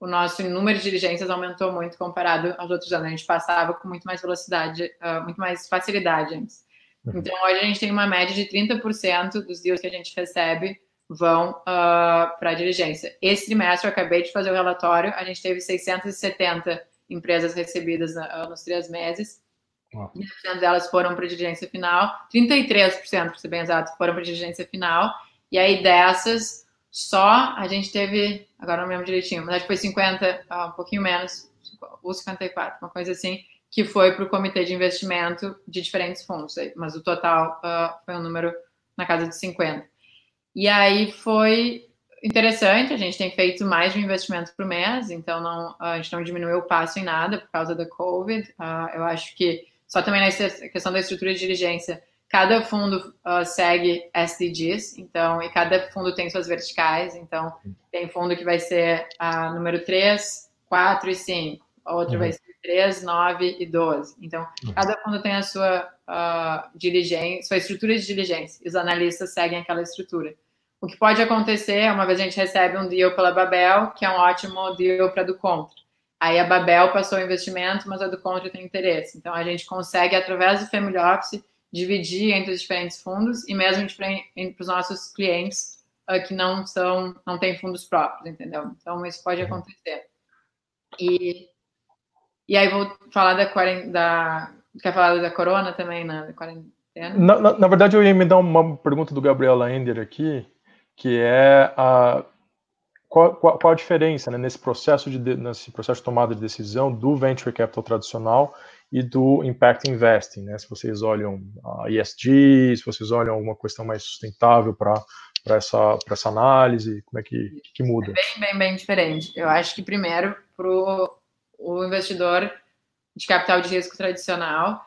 o nosso número de diligências aumentou muito comparado aos outros anos. A gente passava com muito mais velocidade, uh, muito mais facilidade antes. Uhum. Então, hoje a gente tem uma média de 30% dos deals que a gente recebe vão uh, ah, para a diligência. Esse trimestre, eu acabei de fazer o relatório, a gente teve 670 empresas recebidas uh, nos três meses. Wow. 20% delas foram para a diligência final, 33%, para ser bem exato, foram para a diligência final. E aí, dessas, só a gente teve, agora não lembro direitinho, mas acho que foi 50, uh, um pouquinho menos, ou 54, uma coisa assim, que foi para o comitê de investimento de diferentes fundos, mas o total uh, foi um número na casa de 50. E aí foi interessante, a gente tem feito mais de um investimento por mês, então não, a gente não diminuiu o passo em nada por causa da Covid. Uh, eu acho que só também na questão da estrutura de diligência, cada fundo uh, segue SDGs, então, e cada fundo tem suas verticais, então tem fundo que vai ser a número 3, 4 e 5, outro uhum. vai ser 3, 9 e 12. Então, uhum. cada fundo tem a sua uh, diligência, sua estrutura de diligência, e os analistas seguem aquela estrutura. O que pode acontecer é, uma vez a gente recebe um deal pela Babel, que é um ótimo deal para do contra. Aí a Babel passou o investimento, mas a do contra tem interesse. Então, a gente consegue, através do Family Office, dividir entre os diferentes fundos e mesmo para os nossos clientes uh, que não são, não têm fundos próprios, entendeu? Então, isso pode uhum. acontecer. E e aí vou falar da da quer falar da corona também na quarentena? Na, na, na, verdade, eu ia me dar uma pergunta do Gabriel Laender aqui, que é a qual, qual, qual a diferença né, nesse processo de nesse processo de tomada de decisão do venture capital tradicional e do impact investing, né? Se vocês olham a ESG, se vocês olham alguma questão mais sustentável para para essa, essa análise, como é que, que muda? É bem, bem, bem diferente. Eu acho que primeiro para o investidor de capital de risco tradicional,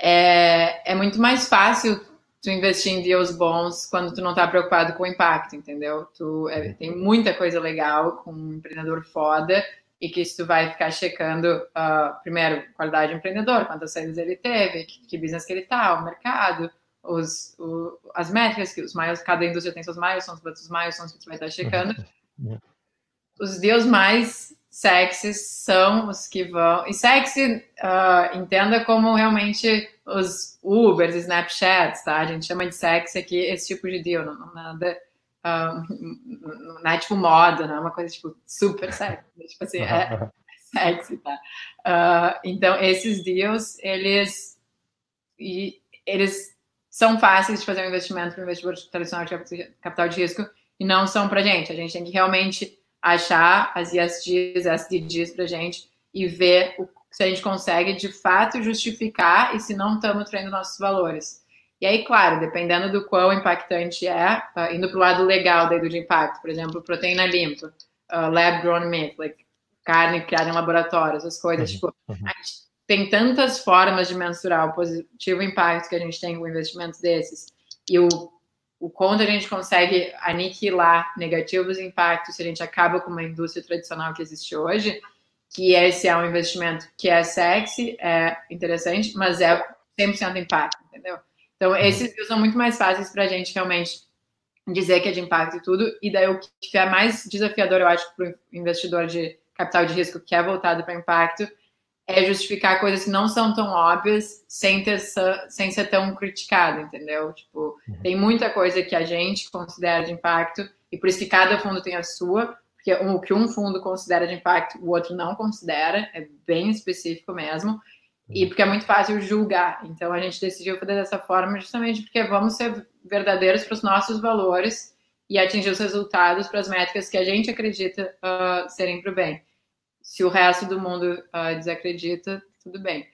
é, é muito mais fácil tu investir em deals bons quando tu não está preocupado com o impacto, entendeu? Tu é, tem muita coisa legal com um empreendedor foda e que tu vai ficar checando, uh, primeiro, qualidade do empreendedor, quantas saídas ele teve, que, que business que ele tá, o mercado, os, o, as métricas, que os miles, cada indústria tem seus milestones, os milestones que tu vai estar checando. *laughs* Os deals mais sexys são os que vão. E sexy, uh, entenda como realmente os Ubers, Snapchats, tá? A gente chama de sexy aqui esse tipo de deal, não, não nada. Uh, não é tipo moda, não é uma coisa tipo super sexy. Tipo assim, é *laughs* sexy, tá? Uh, então, esses deals, eles, eles são fáceis de fazer um investimento para o investidor tradicional de capital de risco e não são para gente. A gente tem que realmente achar as ESGs, SDGs para gente e ver o, se a gente consegue de fato justificar e se não estamos traindo nossos valores. E aí, claro, dependendo do quão impactante é, uh, indo para o lado legal daí do impacto, por exemplo, proteína limpa, uh, lab grown meat, like carne criada em laboratório, essas coisas, uhum, tipo, uhum. a gente tem tantas formas de mensurar o positivo impacto que a gente tem com investimentos desses e o, o quanto a gente consegue aniquilar negativos impactos se a gente acaba com uma indústria tradicional que existe hoje, que esse é um investimento que é sexy, é interessante, mas é 100% impacto, entendeu? Então, uhum. esses são muito mais fáceis para a gente realmente dizer que é de impacto e tudo, e daí o que é mais desafiador, eu acho, para o investidor de capital de risco que é voltado para impacto, é justificar coisas que não são tão óbvias sem, ter, sem ser tão criticado, entendeu? Tipo, uhum. tem muita coisa que a gente considera de impacto, e por isso que cada fundo tem a sua, porque o que um fundo considera de impacto, o outro não considera, é bem específico mesmo, e porque é muito fácil julgar. Então a gente decidiu fazer dessa forma justamente porque vamos ser verdadeiros para os nossos valores e atingir os resultados para as métricas que a gente acredita uh, serem para o bem. Se o resto do mundo uh, desacredita, tudo bem.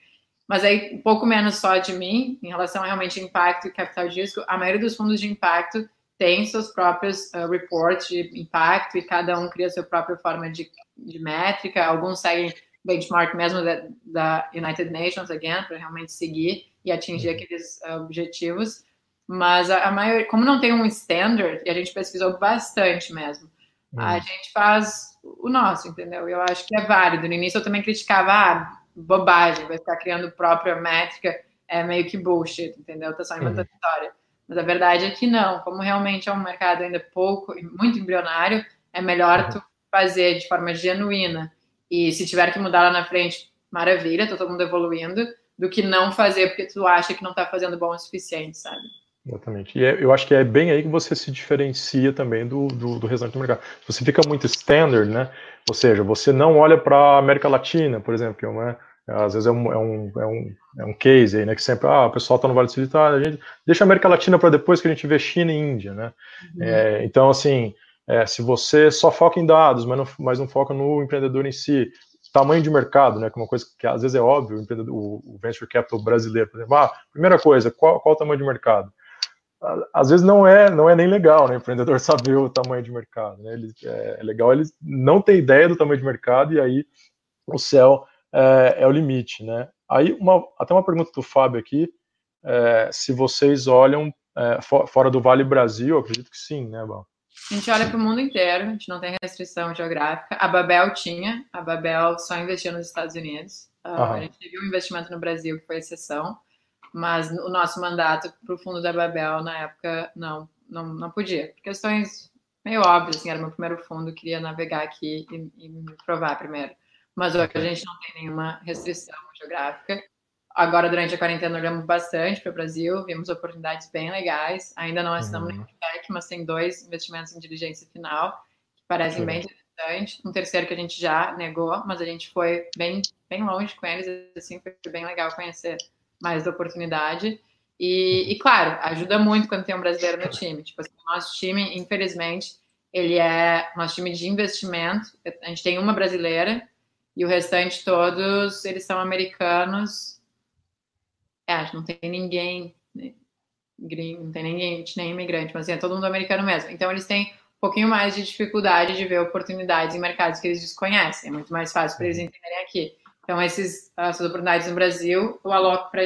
Mas aí, um pouco menos só de mim, em relação a realmente impacto e capital de risco, a maioria dos fundos de impacto tem seus próprios uh, reports de impacto e cada um cria sua própria forma de, de métrica. Alguns seguem benchmark mesmo da, da United Nations, again, para realmente seguir e atingir uhum. aqueles uh, objetivos. Mas a, a maioria, como não tem um standard, e a gente pesquisou bastante mesmo, uhum. a gente faz o nosso, entendeu? Eu acho que é válido. No início eu também criticava, ah, bobagem, vai ficar criando própria métrica, é meio que bullshit, entendeu? Tá só inventando uhum. história. Mas a verdade é que não. Como realmente é um mercado ainda pouco, muito embrionário, é melhor uhum. tu fazer de forma genuína. E se tiver que mudar lá na frente, maravilha, tá todo mundo evoluindo, do que não fazer porque tu acha que não tá fazendo bom o suficiente, sabe? Exatamente. E é, eu acho que é bem aí que você se diferencia também do, do, do restante do mercado. Você fica muito standard, né? Ou seja, você não olha para a América Latina, por exemplo, que é uma, às vezes é um, é um, é um, é um case aí, né? Que sempre, ah, o pessoal está no Vale do Silício, ah, a gente deixa a América Latina para depois que a gente vê China e Índia, né? Uhum. É, então, assim, é, se você só foca em dados, mas não, mas não foca no empreendedor em si, tamanho de mercado, né, que é uma coisa que às vezes é óbvio, o, o venture capital brasileiro, por exemplo, ah, primeira coisa, qual, qual o tamanho de mercado? Às vezes não é, não é nem legal, né, o empreendedor *laughs* saber o tamanho de mercado, né, ele, é, é legal ele não ter ideia do tamanho de mercado e aí o céu é, é o limite, né. Aí, uma, até uma pergunta do Fábio aqui, é, se vocês olham é, fora do Vale Brasil, acredito que sim, né, Bal? A gente olha para o mundo inteiro, a gente não tem restrição geográfica. A Babel tinha, a Babel só investia nos Estados Unidos. Uh, a gente teve um investimento no Brasil que foi exceção, mas o nosso mandato para o fundo da Babel na época não, não, não podia. Por questões meio óbvias, assim, era meu primeiro fundo, queria navegar aqui e, e me provar primeiro. Mas hoje a gente não tem nenhuma restrição geográfica. Agora, durante a quarentena, olhamos bastante para o Brasil, vimos oportunidades bem legais. Ainda não estamos uhum. no tech, mas tem dois investimentos em diligência final que parecem bem interessantes. Um terceiro que a gente já negou, mas a gente foi bem, bem longe com eles, assim, foi bem legal conhecer mais da oportunidade. E, e, claro, ajuda muito quando tem um brasileiro no time. Tipo assim, o nosso time, infelizmente, ele é nosso time de investimento. A gente tem uma brasileira e o restante todos, eles são americanos é, não tem ninguém né, gringo, não tem ninguém, nem imigrante, mas assim, é todo mundo americano mesmo. Então eles têm um pouquinho mais de dificuldade de ver oportunidades em mercados que eles desconhecem. É muito mais fácil para eles uhum. entenderem aqui. Então esses, essas oportunidades no Brasil eu aloco para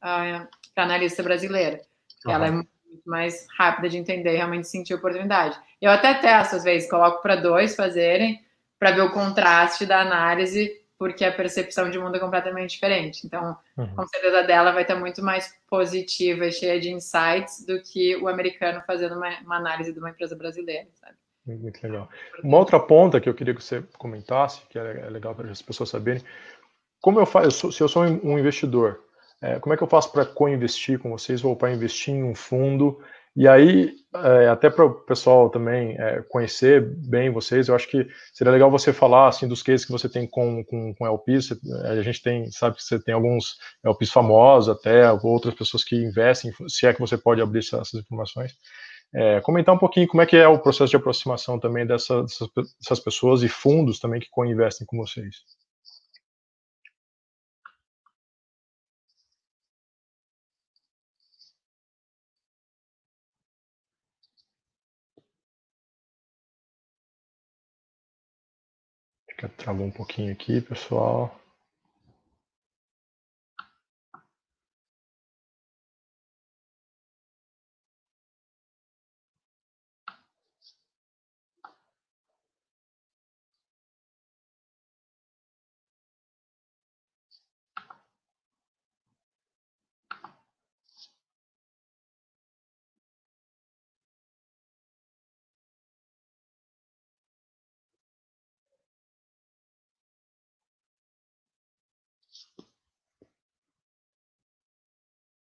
a analista brasileira. Uhum. Ela é muito mais rápida de entender e realmente sentir oportunidade. Eu até testo às vezes, coloco para dois fazerem para ver o contraste da análise porque a percepção de mundo é completamente diferente. Então, uhum. com certeza dela vai estar muito mais positiva e cheia de insights do que o americano fazendo uma, uma análise de uma empresa brasileira, sabe? Muito legal. Uma outra ponta que eu queria que você comentasse, que é, é legal para as pessoas saberem, como eu faço, se eu sou um investidor, é, como é que eu faço para co-investir com vocês ou para investir em um fundo E aí, é, até para o pessoal também é, conhecer bem vocês, eu acho que seria legal você falar assim dos cases que você tem com, com, com LPs. A gente tem, sabe que você tem alguns LPs famosos, até outras pessoas que investem, se é que você pode abrir essas informações. É, comentar um pouquinho como é que é o processo de aproximação também dessa, dessas, dessas pessoas e fundos também que co-investem com vocês. Travou um pouquinho aqui, pessoal.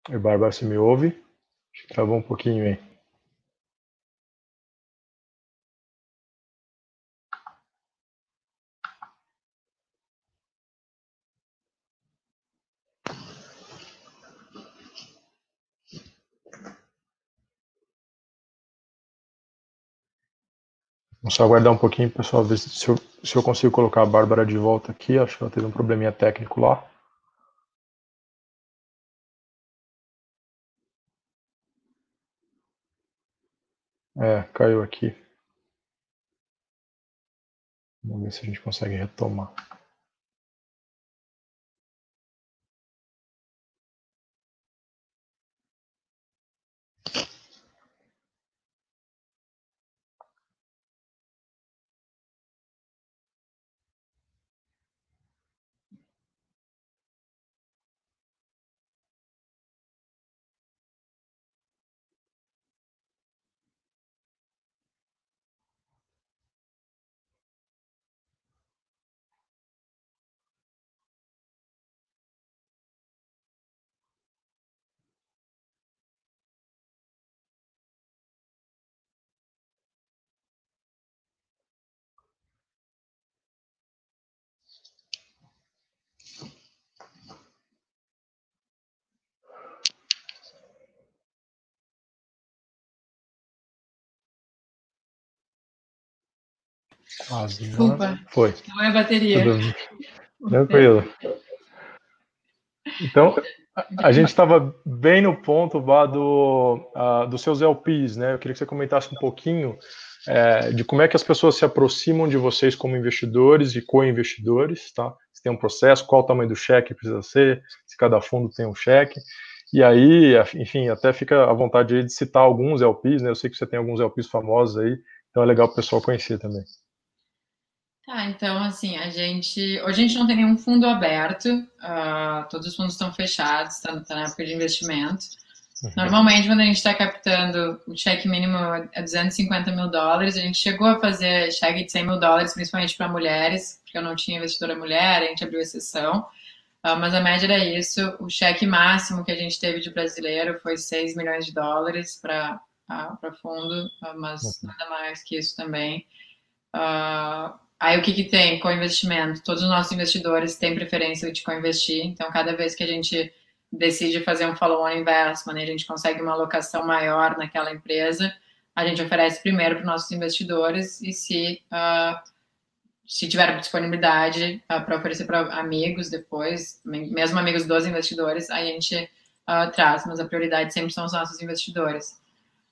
E Bárbara, você me ouve? Acho que travou um pouquinho aí. Vamos só aguardar um pouquinho, pessoal, ver se eu, se eu consigo colocar a Bárbara de volta aqui. Acho que ela teve um probleminha técnico lá. É, caiu aqui. Vamos ver se a gente consegue retomar. Quase. Desculpa. Foi. Não é bateria. *laughs* Tranquilo. Então, a, gente estava bem no ponto lá do, uh, dos seus LPs, né? Eu queria que você comentasse um pouquinho é, de como é que as pessoas se aproximam de vocês como investidores e co-investidores, tá? Se tem um processo, qual o tamanho do cheque precisa ser, se cada fundo tem um cheque. E aí, enfim, até fica à vontade de citar alguns LPs, né? Eu sei que você tem alguns LPs famosos aí, então é legal o pessoal conhecer também. Tá, então assim, a gente. Hoje a gente não tem nenhum fundo aberto, uh, todos os fundos estão fechados, está tá na época de investimento. Uhum. Normalmente, quando a gente está captando, o cheque mínimo é 250 mil dólares. A gente chegou a fazer cheque de 100 mil dólares, principalmente para mulheres, porque eu não tinha investidora mulher, a gente abriu exceção. Uh, mas a média era isso. O cheque máximo que a gente teve de brasileiro foi 6 milhões de dólares para uh, fundo, uh, mas uhum. nada mais que isso também. Uh, Aí o que, que tem com investimento? Todos os nossos investidores têm preferência de co-investir, então cada vez que a gente decide fazer um follow-on investment a gente consegue uma alocação maior naquela empresa, a gente oferece primeiro para os nossos investidores e se, uh, se tiver disponibilidade uh, para oferecer para amigos depois, mesmo amigos dos investidores, a gente uh, traz, mas a prioridade sempre são os nossos investidores.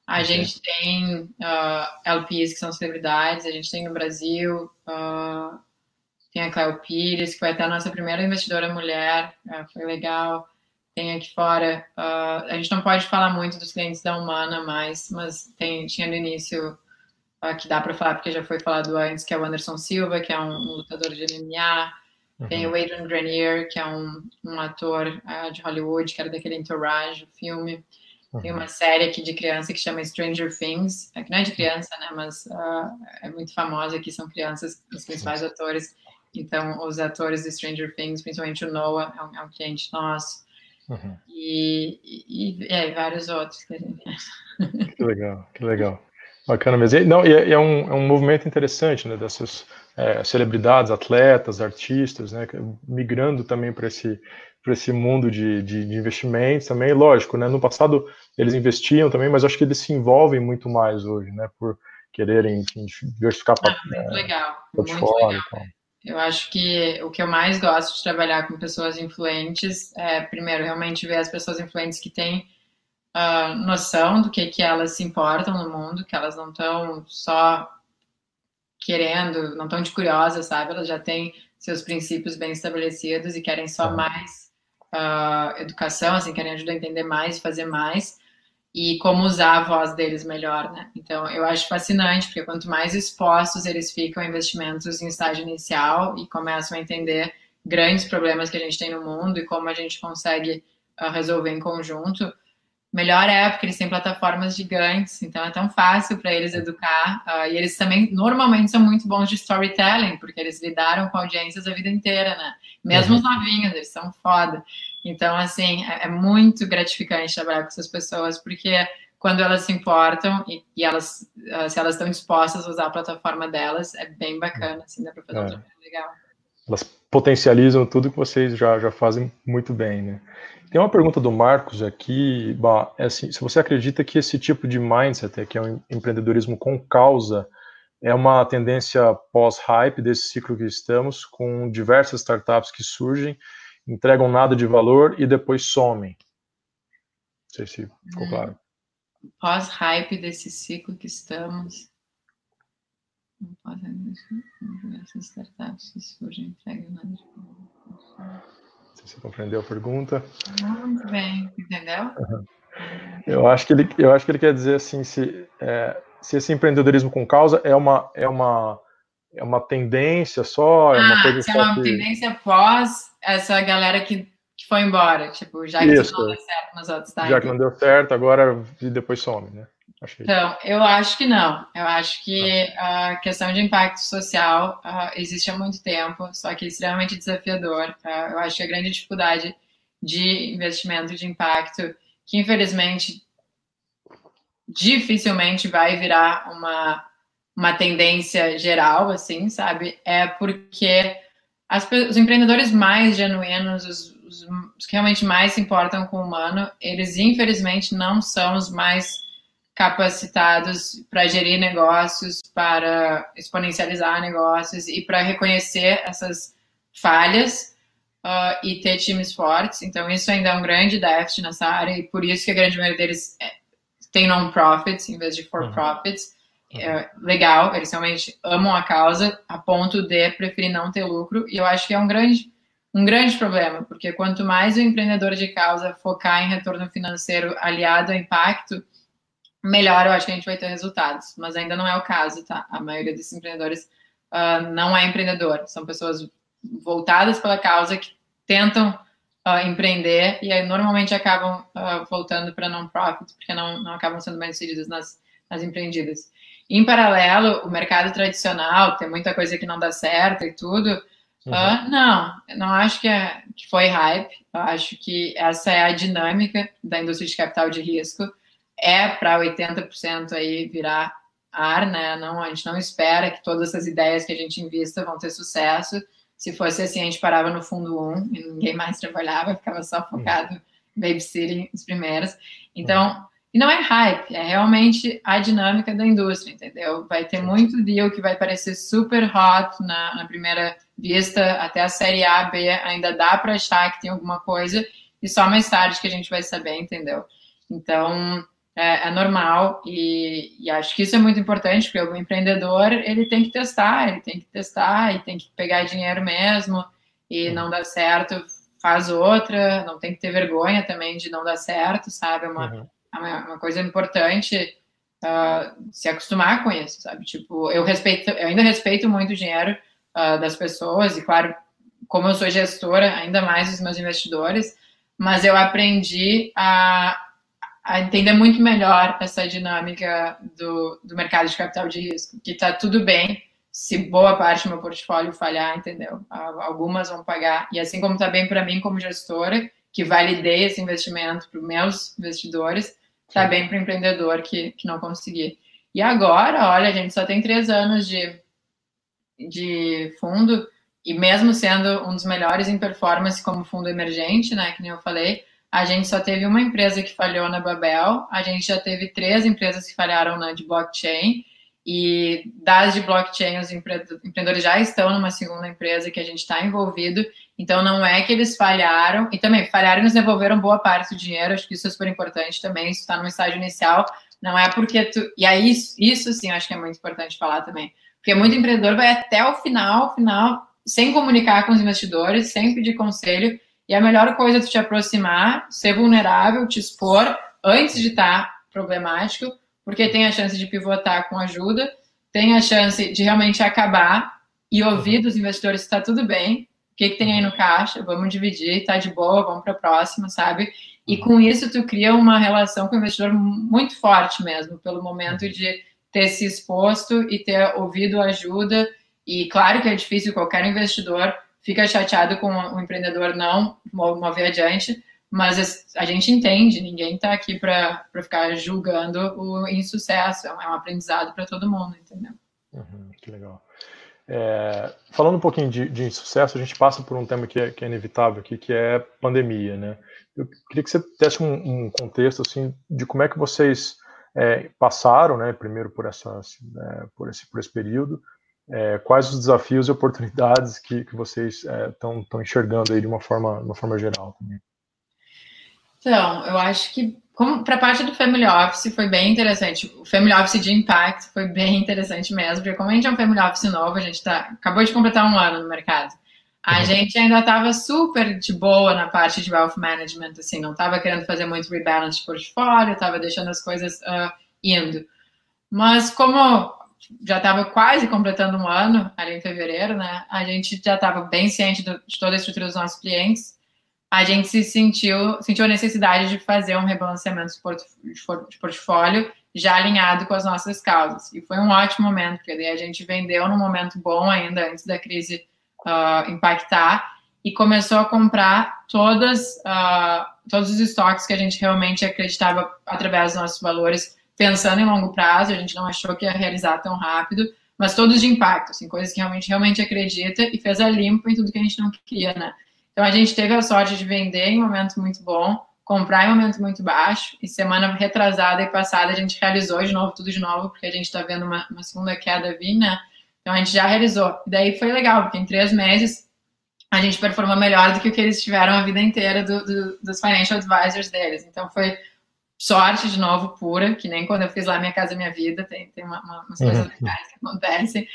A okay. gente tem uh, LPs que são celebridades, a gente tem no Brasil, uh, tem a Cléo Pires, que foi até a nossa primeira investidora mulher, uh, foi legal. Tem aqui fora, a gente não pode falar muito dos clientes da Humana mais, mas tem, tinha no início que dá para falar, porque já foi falado antes, que é o Anderson Silva, que é um, um lutador de MMA. Uhum. Tem o Adrian Grenier, que é um, um ator de Hollywood, que era daquele Entourage, filme. Tem uma série aqui de criança que chama Stranger Things, é que não é de criança, né, mas uh, é muito famosa, que são crianças, os principais atores. Então, os atores de Stranger Things, principalmente o Noah, é um, é um cliente nosso. Uhum. E, e, e é, vários outros que. Que legal, que legal. Bacana mesmo. E, não, e é, é, um, é um movimento interessante, né, dessas é, celebridades, atletas, artistas, né, migrando também para esse, para esse mundo de, de, de, investimentos também. Lógico, né, no passado eles investiam também, mas acho que eles se envolvem muito mais hoje, né, por quererem enfim, diversificar ah, muito é, legal, muito legal. Eu acho que o que eu mais gosto de trabalhar com pessoas influentes é, primeiro, realmente ver as pessoas influentes que têm uh, noção do que, que elas se importam no mundo, que elas não estão só querendo, não estão de curiosas, sabe? Elas já têm seus princípios bem estabelecidos e querem só mais uh, educação, assim, querem ajudar a entender mais, fazer mais e como usar a voz deles melhor, né? Então, eu acho fascinante, porque quanto mais expostos eles ficam a investimentos em estágio inicial e começam a entender grandes problemas que a gente tem no mundo e como a gente consegue uh, resolver em conjunto, melhor é, porque eles têm plataformas gigantes, então é tão fácil para eles educar. Uh, e eles também, normalmente, são muito bons de storytelling, porque eles lidaram com audiências a vida inteira, né? Mesmo uhum. os novinhos, eles são foda. Então, assim, é, é, muito gratificante trabalhar com essas pessoas, porque quando elas se importam e, e elas, uh, se elas estão dispostas a usar a plataforma delas, é bem bacana, assim, dá para fazer é. um trabalho legal. Elas potencializam tudo que vocês já, já fazem muito bem, né? Tem uma pergunta do Marcos aqui, bah, é assim, se você acredita que esse tipo de mindset, que é um empreendedorismo com causa, é uma tendência pós-hype desse ciclo que estamos, com diversas startups que surgem, entregam nada de valor e depois somem. Não sei se ficou claro. Pós-hype desse ciclo que estamos. Diversas startups que surgem, entregam nada de valor você compreendeu a pergunta. Muito bem, entendeu? Uhum. Eu acho que ele, eu acho que ele quer dizer assim, se, é, se esse empreendedorismo com causa é uma, é uma, é uma tendência só, é uma ah, coisa se é uma que... tendência após essa galera que, que foi embora, tipo, já que Isso. não deu certo nos outros, tá? Já que não deu certo, agora e depois some, né? Então, eu acho que não. Eu acho que ah. a questão de impacto social uh, existe há muito tempo, só que é extremamente desafiador. Uh, eu acho que a grande dificuldade de investimento de impacto, que infelizmente dificilmente vai virar uma, uma tendência geral, assim, sabe? É porque as, os empreendedores mais genuínos, os, os, os que realmente mais se importam com o humano, eles infelizmente não são os mais capacitados para gerir negócios, para exponencializar negócios e para reconhecer essas falhas uh, e ter times fortes. Então, isso ainda é um grande déficit nessa área e por isso que a grande maioria deles é, tem non-profits em vez de for-profits. Uhum. É legal, eles realmente amam a causa a ponto de preferir não ter lucro e eu acho que é um grande um grande problema, porque quanto mais o empreendedor de causa focar em retorno financeiro aliado ao impacto, melhor eu acho que a gente vai ter resultados. Mas ainda não é o caso, tá? A maioria desses empreendedores uh, não é empreendedor, são pessoas voltadas pela causa que tentam uh, empreender e aí normalmente acabam uh, voltando para non-profit, porque não, não acabam sendo bem sucedidas nas, nas empreendidas. Em paralelo, o mercado tradicional, tem muita coisa que não dá certo e tudo. Uhum. Uh, não, não acho que, é, que foi hype. Eu acho que essa é a dinâmica da indústria de capital de risco é para 80% aí virar ar, né? Não, a gente não espera que todas essas ideias que a gente invista vão ter sucesso. Se fosse assim, a gente parava no fundo 1 um, e ninguém mais *laughs* trabalhava, ficava só focado em babysitting os primeiros. Então, e não é hype, é realmente a dinâmica da indústria, entendeu? Vai ter muito deal que vai parecer super hot na, na primeira vista, até a série A, B, ainda dá para achar que tem alguma coisa, e só mais tarde que a gente vai saber, entendeu? Então, é, é normal e, e, acho que isso é muito importante porque o empreendedor ele tem que testar, ele tem que testar e tem que pegar dinheiro mesmo e não dá certo faz outra, não tem que ter vergonha também de não dar certo, sabe? É uma, uhum. é uma, uma, coisa importante uh, se acostumar com isso, sabe? Tipo, eu respeito, eu ainda respeito muito o dinheiro uh, das pessoas e claro, como eu sou gestora, ainda mais os meus investidores, mas eu aprendi a a entender muito melhor essa dinâmica do, do mercado de capital de risco, que está tudo bem se boa parte do meu portfólio falhar, entendeu? Algumas vão pagar. E assim como está bem para mim como gestora, que validei esse investimento para os meus investidores, tá bem para o empreendedor que, que não conseguir. E agora, olha, a gente só tem três anos de, de fundo, e mesmo sendo um dos melhores em performance como fundo emergente, né, que nem eu falei, a gente só teve uma empresa que falhou na Babel, a gente já teve três empresas que falharam na de blockchain, e das de blockchain, os empreendedores já estão numa segunda empresa que a gente está envolvido, então não é que eles falharam, e também falharam e nos devolveram boa parte do dinheiro, acho que isso é super importante também, isso está no estágio inicial, não é porque tu. E aí, isso, isso sim, acho que é muito importante falar também. Porque muito empreendedor vai até o final, final, sem comunicar com os investidores, sem pedir conselho. E a melhor coisa é tu te aproximar, ser vulnerável, te expor antes de estar tá problemático, porque tem a chance de pivotar com ajuda, tem a chance de realmente acabar e ouvir dos investidores se está tudo bem, o que, que tem aí no caixa, vamos dividir, tá de boa, vamos para a próxima, sabe? E com isso tu cria uma relação com o investidor muito forte mesmo, pelo momento de ter se exposto e ter ouvido ajuda. E claro que é difícil, qualquer investidor fica chateado com o empreendedor não mover adiante, mas a gente entende, ninguém está aqui para ficar julgando o insucesso, é um aprendizado para todo mundo, entendeu? Uhum, que legal. É, falando um pouquinho de, de insucesso, a gente passa por um tema que é, que é inevitável aqui, que é pandemia, né? Eu queria que você desse um, um contexto assim de como é que vocês é, passaram, né, primeiro por essas, é, por esse por esse período, é, quais os desafios e oportunidades que, que vocês estão é, enxergando aí de uma forma, de uma forma geral também. Então, eu acho que para a parte do Family Office foi bem interessante. O Family Office de Impact foi bem interessante mesmo, porque como a gente é um Family Office novo, a gente tá, acabou de completar um ano no mercado. A uhum. gente ainda estava super de boa na parte de wealth management, assim, não estava querendo fazer muito rebalance de portfólio, estava deixando as coisas uh, indo. Mas como já estava quase completando um ano, ali em fevereiro, né, a gente já estava bem ciente do, de toda a estrutura dos nossos clientes, a gente se sentiu, sentiu a necessidade de fazer um rebalanceamento de portfólio já alinhado com as nossas causas. E foi um ótimo momento, porque daí a gente vendeu num momento bom ainda, antes da crise uh, impactar e começou a comprar todas, uh, todos os estoques que a gente realmente acreditava através dos nossos valores, pensando em longo prazo, a gente não achou que ia realizar tão rápido, mas todos de impacto, assim, coisas que realmente, realmente acredita e fez a limpo em tudo que a gente não queria, né? Então a gente teve a sorte de vender em momento muito bom, comprar em momento muito baixo, e semana retrasada e passada a gente realizou de novo, tudo de novo, porque a gente está vendo uma, uma segunda queda vir, né? Então a gente já realizou. E daí foi legal, porque em três meses a gente performou melhor do que o que eles tiveram a vida inteira do, do, dos financial advisors deles. Então foi sorte de novo pura, que nem quando eu fiz lá Minha Casa Minha Vida, tem, tem uma, uma, umas coisas uhum. legais que acontecem,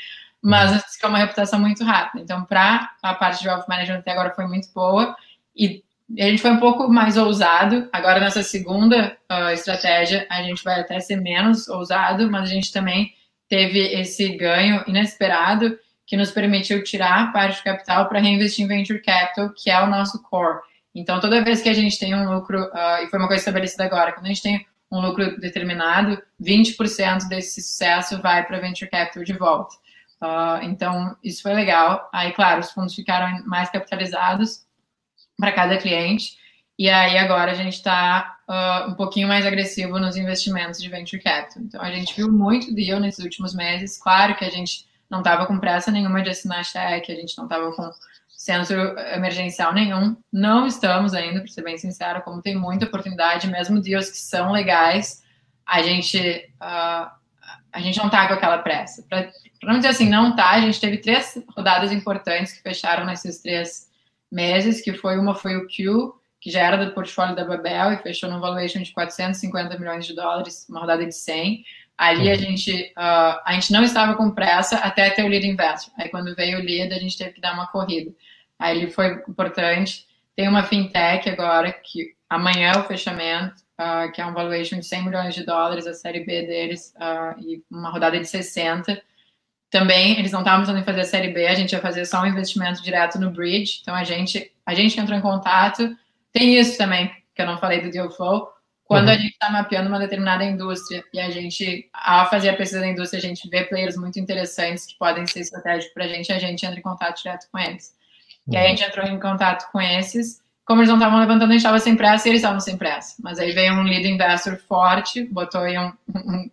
mas uhum. é uma reputação muito rápida. Então, para a parte de wealth management até agora foi muito boa e a gente foi um pouco mais ousado. Agora, nessa segunda uh, estratégia, a gente vai até ser menos ousado, mas a gente também teve esse ganho inesperado que nos permitiu tirar parte do capital para reinvestir em venture capital, que é o nosso core. Então, toda vez que a gente tem um lucro, uh, e foi uma coisa estabelecida agora, quando a gente tem um lucro determinado, 20% desse sucesso vai para venture capital de volta. Uh, então, isso foi legal. Aí, claro, os fundos ficaram mais capitalizados para cada cliente. E aí, agora a gente está uh, um pouquinho mais agressivo nos investimentos de venture capital. Então, a gente viu muito deal nesses últimos meses. Claro que a gente não estava com pressa nenhuma de assinar cheque, a gente não estava com centro emergencial nenhum. Não estamos ainda, para ser bem sincero, como tem muita oportunidade, mesmo deals que são legais, a gente, uh, a gente não está com aquela pressa. Para não dizer assim, não tá, a gente teve três rodadas importantes que fecharam nesses três meses, que foi uma foi o Q, que já era do portfólio da Babel e fechou no valuation de 450 milhões de dólares, uma rodada de 100. Ali a uhum. gente, uh, a gente não estava com pressa até ter o lead investor. Aí quando veio o lead, a gente teve que dar uma corrida. Aí ele foi importante. Tem uma fintech agora que amanhã é o fechamento, uh, que é um valuation de 100 milhões de dólares, a série B deles, uh, e uma rodada de 60. Também eles não estavam pensando em fazer a série B, a gente ia fazer só um investimento direto no bridge. Então a gente, a gente entrou em contato tem isso também, que eu não falei do deal flow, quando uhum. a gente está mapeando uma determinada indústria e a gente, ao fazer a pesquisa da indústria, a gente vê players muito interessantes que podem ser estratégicos para a gente, a gente entra em contato direto com eles. Uhum. E aí a uhum. gente entrou em contato com esses como eles não estavam levantando, a gente estava sem pressa e eles estavam sem pressa. Mas aí veio um lead investor forte, botou aí um,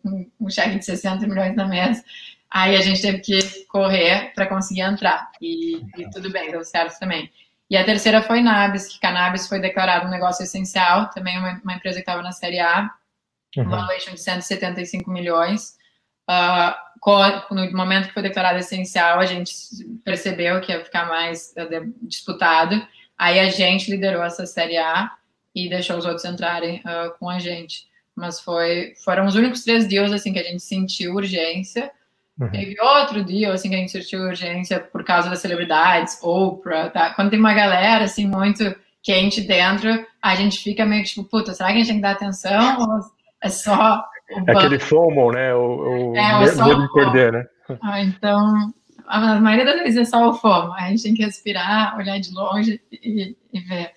um, um cheque de 60 milhões na mesa. Aí a gente teve que correr para conseguir entrar. E, e, tudo bem, deu certo também. E a terceira foi Nabis, que cannabis foi declarado um negócio essencial, também uma, uma empresa que estava na série A, uhum. valuation de 175 milhões. Uh, no momento que foi declarado essencial, a gente percebeu que ia ficar mais uh, disputado. Aí a gente liderou essa série A e deixou os outros entrarem uh, com a gente. Mas foi, foram os únicos três deals assim que a gente sentiu urgência. Uhum. Teve outro dia, assim, que a gente sentiu urgência por causa das celebridades, Oprah, tá? Quando tem uma galera, assim, muito quente dentro, a gente fica meio tipo, puta, será que a gente tem que dar atenção? Ou é só. É aquele FOMO, né? O, o é, medo de perder, né? Ah, então, a maioria das vezes é só o FOMO. A gente tem que respirar, olhar de longe e, e ver.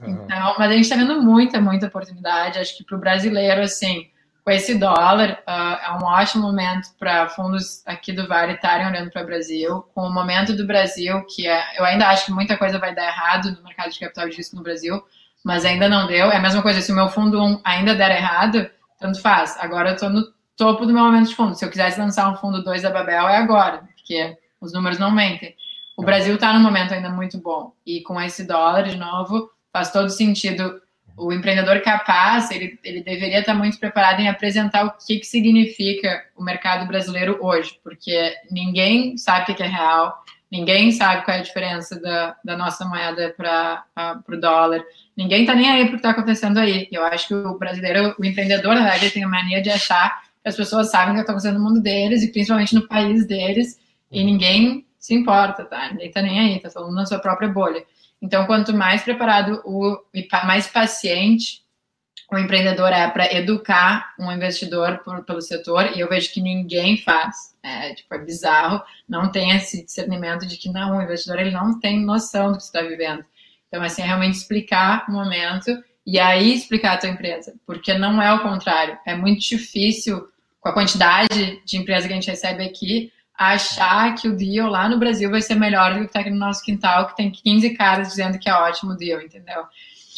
Uhum. Então, mas a gente está vendo muita, muita oportunidade. Acho que para o brasileiro, assim, com esse dólar, uh, é um ótimo momento para fundos aqui do Vale estarem olhando para o Brasil. Com o momento do Brasil, que é, eu ainda acho que muita coisa vai dar errado no mercado de capital de risco no Brasil, mas ainda não deu. É a mesma coisa, se o meu fundo 1 ainda der errado, tanto faz. Agora eu estou no topo do meu momento de fundo. Se eu quisesse lançar um fundo 2 da Babel, é agora, porque os números não mentem. O Brasil está num momento ainda muito bom. E com esse dólar, de novo, faz todo sentido o empreendedor capaz, ele, ele deveria estar muito preparado em apresentar o que, que significa o mercado brasileiro hoje, porque ninguém sabe o que é real, ninguém sabe qual é a diferença da, da nossa moeda para o dólar, ninguém está nem aí para o que está acontecendo aí. Eu acho que o brasileiro, o empreendedor, na verdade, tem a mania de achar que as pessoas sabem o que está acontecendo no mundo deles e principalmente no país deles, e ninguém se importa, tá? Ninguém está nem aí, está falando na sua própria bolha. Então, quanto mais preparado o, e mais paciente o empreendedor é para educar um investidor por, pelo setor, e eu vejo que ninguém faz, é, tipo, é bizarro, não tem esse discernimento de que não, o investidor ele não tem noção do que está vivendo. Então, assim, é realmente explicar o momento e aí explicar a tua empresa, porque não é o contrário. É muito difícil, com a quantidade de empresa que a gente recebe aqui, achar que o deal lá no Brasil vai ser melhor do que está aqui no nosso quintal, que tem 15 caras dizendo que é ótimo o deal, entendeu?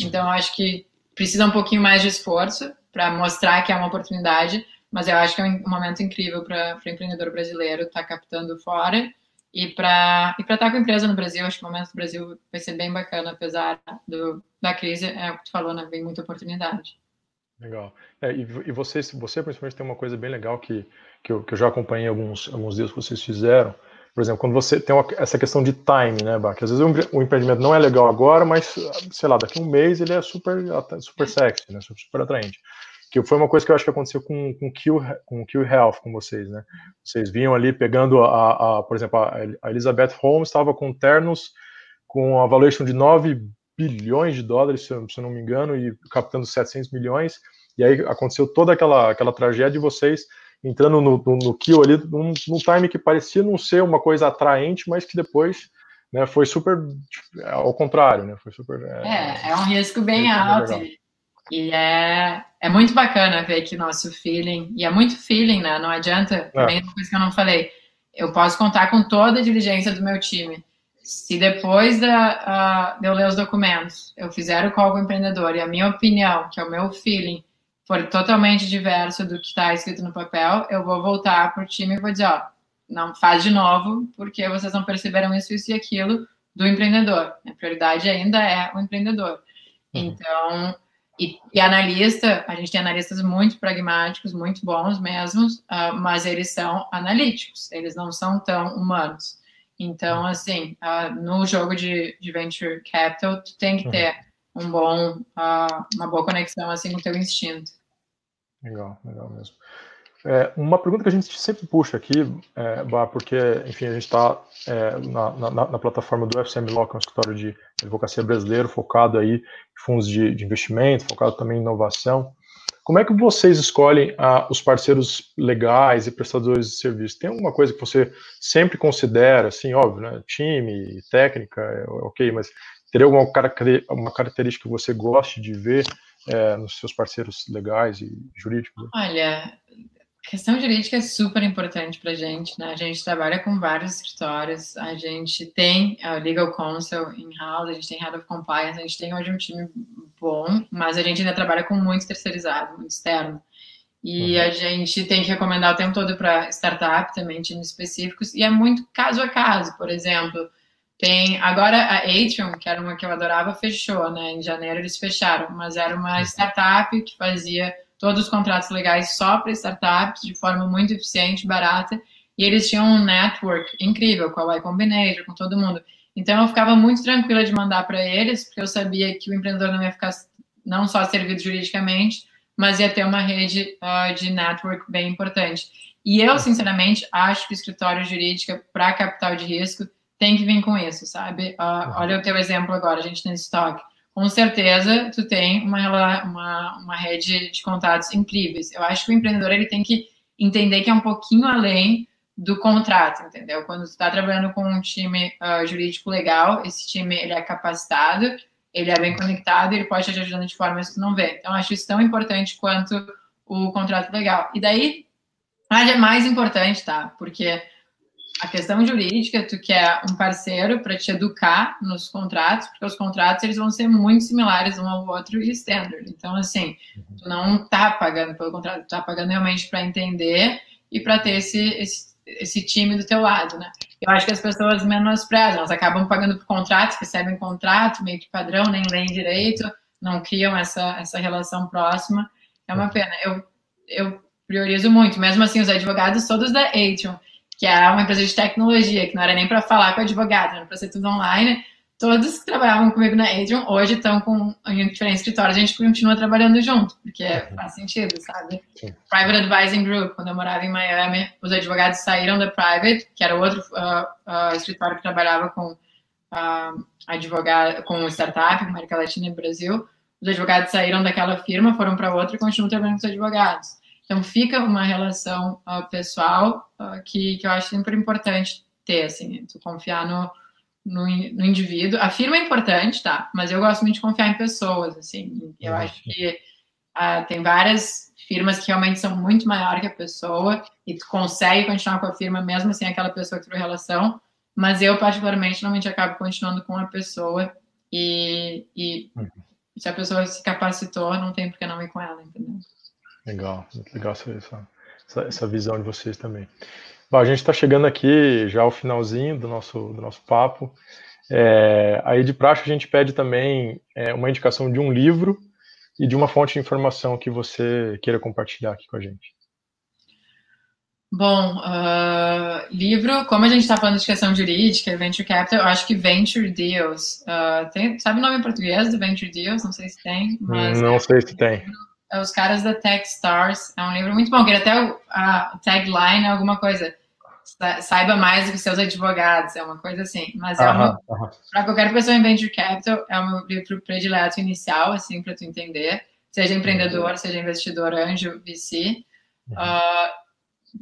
Então, acho que precisa um pouquinho mais de esforço para mostrar que é uma oportunidade, mas eu acho que é um momento incrível para o empreendedor brasileiro estar tá captando fora e para e estar tá com a empresa no Brasil. Acho que o momento do Brasil vai ser bem bacana, apesar do, da crise, é o que tu falou, né? Vem muita oportunidade. Legal. É, e, e você, você principalmente tem uma coisa bem legal que que eu, que eu já acompanhei alguns, alguns dias que vocês fizeram. Por exemplo, quando você tem uma, essa questão de time, né, que às vezes o, o empreendimento não é legal agora, mas, sei lá, daqui a um mês ele é super, super sexy, né, super atraente. Que foi uma coisa que eu acho que aconteceu com, com, Q, com Q Health com vocês, né? Vocês vinham ali pegando, a, a por exemplo, a Elizabeth Holmes estava com ternos com a valuation de 9 bilhões de dólares, se eu, se eu não me engano, e captando 700 milhões, e aí aconteceu toda aquela, aquela tragédia de vocês entrando no, no, no kill ali, num, num time que parecia não ser uma coisa atraente, mas que depois né, foi super ao contrário, né? Foi super. É, é, é um risco bem alto. E, e é, é muito bacana ver que nosso feeling, e é muito feeling, né? Não adianta, é. também uma coisa que eu não falei. Eu posso contar com toda a diligência do meu time. Se depois da, uh, de eu ler os documentos, eu fizer o call com o empreendedor e a minha opinião, que é o meu feeling, for totalmente diverso do que está escrito no papel, eu vou voltar para o time e vou dizer, ó, não faz de novo, porque vocês não perceberam isso, isso e aquilo do empreendedor. A prioridade ainda é o empreendedor. Uhum. Então, e, e, analista, a gente tem analistas muito pragmáticos, muito bons mesmo, uh, mas eles são analíticos, eles não são tão humanos. Então, uhum. assim, uh, no jogo de, de venture capital, tu tem que uhum. ter um bom, uh, uma boa conexão assim com o teu instinto. Legal, legal mesmo. É, uma pergunta que a gente sempre puxa aqui, é, porque, enfim, a gente está é, na, na, na, plataforma do FCM Law, que é um escritório de advocacia brasileiro, focado aí em fundos de, de investimento, focado também em inovação. Como é que vocês escolhem ah, os parceiros legais e prestadores de serviço? Tem alguma coisa que você sempre considera, assim, óbvio, né? Time, técnica, é, ok, mas teria alguma característica que você goste de ver é, nos seus parceiros legais e jurídicos? Olha, questão jurídica é super importante para a gente, né? A gente trabalha com vários escritórios, a gente tem a Legal Counsel in-house, a gente tem Head of Compliance, a gente tem hoje um time bom, mas a gente ainda trabalha com muito terceirizado, muito externo. E uhum. a gente tem que recomendar o tempo todo para startup também, times específicos, e é muito caso a caso. Por exemplo, tem agora a Atrium, que era uma que eu adorava, fechou, né? Em janeiro eles fecharam, mas era uma uhum. startup que fazia todos os contratos legais só para startups, de forma muito eficiente, barata, e eles tinham um network incrível com a Y Combinator, com todo mundo. Então eu ficava muito tranquila de mandar para eles, porque eu sabia que o empreendedor não ia ficar não só servido juridicamente, mas ia ter uma rede uh, de network bem importante. E eu, sinceramente, acho que o escritório jurídico para capital de risco tem que vir com isso, sabe? Uh, olha o teu exemplo agora, a gente tem estoque com certeza tu tem uma, uma, uma rede de contatos incríveis. Eu acho que o empreendedor ele tem que entender que é um pouquinho além do contrato, entendeu? Quando tu está trabalhando com um time uh, jurídico legal, esse time ele é capacitado, ele é bem conectado, ele pode te ajudando de formas que tu não vê. Então, acho isso tão importante quanto o contrato legal. E daí, é mais importante, tá? Porque a questão jurídica, tu quer um parceiro para te educar nos contratos, porque os contratos eles vão ser muito similares um ao outro e standard. Então, assim, tu não tá pagando pelo contrato, tu tá pagando realmente para entender e para ter esse, esse, esse, time do teu lado, né? Eu acho que as pessoas menosprezam, elas acabam pagando por contratos, recebem contrato meio que padrão, nem leem direito, não criam essa, essa relação próxima. É uma pena. Eu, eu priorizo muito, mesmo assim, os advogados todos da Atrium que é uma empresa de tecnologia, que não era nem para falar com advogado, era para ser tudo online. Todos que trabalhavam comigo na Adrian hoje estão com, em diferentes escritórios, a gente continua trabalhando junto, porque uhum. faz sentido, sabe? Sim. Private Advising Group, quando eu morava em Miami, os advogados saíram da Private, que era outro uh, uh, escritório que trabalhava com uh, advogado, com startup, América Latina e Brasil. Os advogados saíram daquela firma, foram para outra e continuam trabalhando com os advogados. Então fica uma relação uh, pessoal uh, que, que eu acho super importante ter, assim, tu confiar no, no, no, indivíduo. A firma é importante, tá? Mas eu gosto muito de confiar em pessoas, assim. Eu acho que uh, tem várias firmas que realmente são muito maior que a pessoa e tu consegue continuar com a firma mesmo sem aquela pessoa que criou relação. Mas eu, particularmente, normalmente acabo continuando com a pessoa e, e uhum. se a pessoa se capacitou, não tem por que não ir com ela, entendeu? Legal, muito legal essa, essa, essa visão de vocês também. Bom, a gente está chegando aqui já ao finalzinho do nosso, do nosso papo. É, aí de praxe a gente pede também é, uma indicação de um livro e de uma fonte de informação que você queira compartilhar aqui com a gente. Bom, uh, livro, como a gente está falando de questão jurídica, Venture Capital, eu acho que Venture Deals. Uh, tem, sabe o nome em português do Venture Deals? Não sei se tem. Mas Não sei se tem. É Os Caras da Techstars. É um livro muito bom, que até a tagline é alguma coisa. Saiba mais do que seus advogados, é uma coisa assim. Mas é uma, para qualquer pessoa em Venture Capital, é meu livro predileto inicial, assim, para tu entender. Seja empreendedor, seja investidor, anjo, VC. Uh, ah,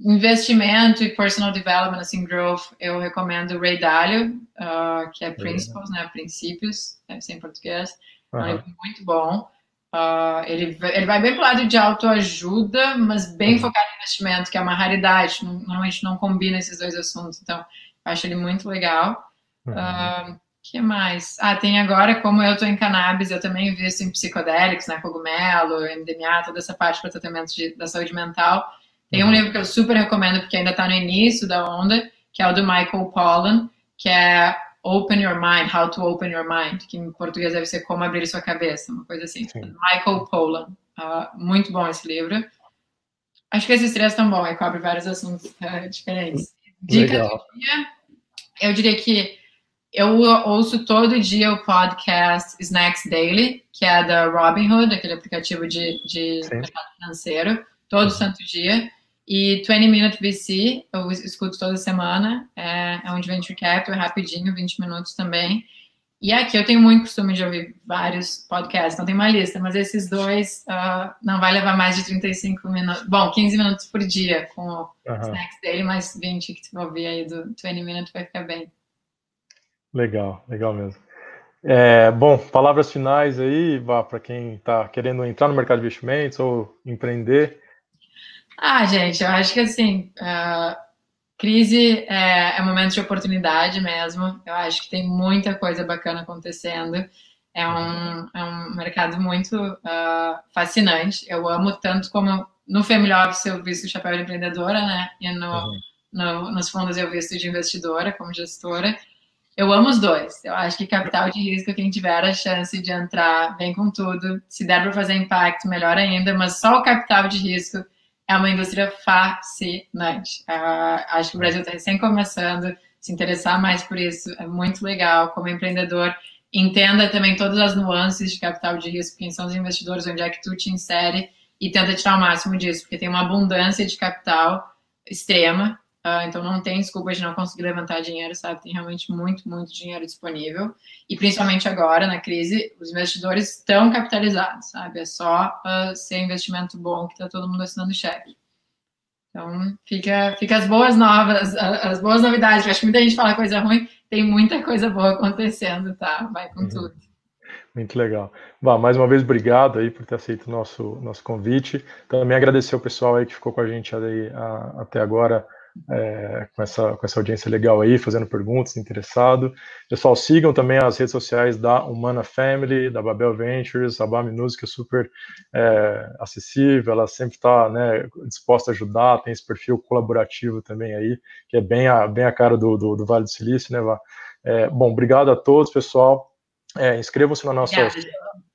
investimento e personal development, assim, growth, eu recomendo Ray Dalio, uh, que é Principles, né, Princípios, deve ser em português. É um livro muito bom. Uh, ele, ele vai bem pro lado de autoajuda, mas bem uhum. focado em investimento, que é uma raridade. Normalmente não combina esses dois assuntos. Então, eu acho ele muito legal. Uhum. Uh, que mais? Ah, tem agora, como eu estou em cannabis, eu também invisto em psicodélicos, né? Cogumelo, MDMA, toda essa parte para tratamento de, da saúde mental. Tem um uhum. livro que eu super recomendo, porque ainda está no início da onda, que é o do Michael Pollan, que é Open Your Mind, How to Open Your Mind, que em português deve ser Como Abrir Sua Cabeça, uma coisa assim. Sim. Michael Pollan. Uh, muito bom esse livro. Acho que esses três estão bons, e cobre vários assuntos uh, diferentes. Dica Legal. do dia, eu diria que eu ouço todo dia o podcast Snacks Daily, que é da Robinhood, aquele aplicativo de, de mercado financeiro, todo uhum. santo dia. E 20 Minute VC, eu escuto toda semana, é, é um de Venture Capital, é rapidinho, 20 minutos também. E aqui eu tenho muito costume de ouvir vários podcasts, não tem uma lista, mas esses dois uh, não vai levar mais de 35 minutos, bom, 15 minutos por dia com o uhum. snacks dele, mais 20 que tu ouvir aí do 20 Minute vai ficar bem. Legal, legal mesmo. É, bom, palavras finais aí, para quem está querendo entrar no mercado de investimentos ou empreender. Ah, gente, eu acho que assim, uh, crise é, é momento de oportunidade mesmo. Eu acho que tem muita coisa bacana acontecendo. É um, é um mercado muito uh, fascinante. Eu amo tanto como no Family Office eu visto chapéu de empreendedora, né? E no, uhum. no, nos fundos eu visto de investidora, como gestora. Eu amo os dois. Eu acho que capital de risco, quem tiver a chance de entrar, vem com tudo. Se der para fazer impacto, melhor ainda. Mas só o capital de risco é uma indústria fascinante. Uh, acho que o Brasil está recém começando, se interessar mais por isso é muito legal. Como empreendedor, entenda também todas as nuances de capital de risco, quem são os investidores, onde é que tu te insere e tenta tirar o máximo disso, porque tem uma abundância de capital extrema, uh, então não tem desculpa de não conseguir levantar dinheiro, sabe? Tem realmente muito, muito dinheiro disponível, e principalmente agora, na crise, os investidores estão capitalizados, sabe? É só uh, ser investimento bom que está todo mundo assinando cheque. Então, fica, fica as boas novas, as boas novidades. Eu acho que muita gente fala coisa ruim, tem muita coisa boa acontecendo, tá? Vai com uhum. tudo. Muito legal. Bah, mais uma vez, obrigado aí por ter aceito o nosso, nosso convite. Também agradecer o pessoal aí que ficou com a gente aí, a, até agora, é, com, essa, com essa audiência legal aí, fazendo perguntas, interessado. Pessoal, sigam também as redes sociais da Humana Family, da Babel Ventures, a Bami Music é super é, acessível, ela sempre está né, disposta a ajudar, tem esse perfil colaborativo também aí, que é bem a, bem a cara do, do, do Vale do Silício, né, Vá? É, bom, obrigado a todos, pessoal. É, Inscrevam-se na nossas,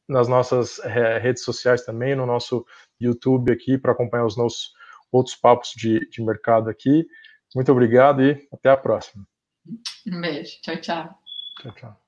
nas nossas é, redes sociais também, no nosso YouTube aqui, para acompanhar os nossos outros papos de, de mercado aqui. Muito obrigado e até a próxima. Um beijo. Tchau, tchau. Tchau, tchau.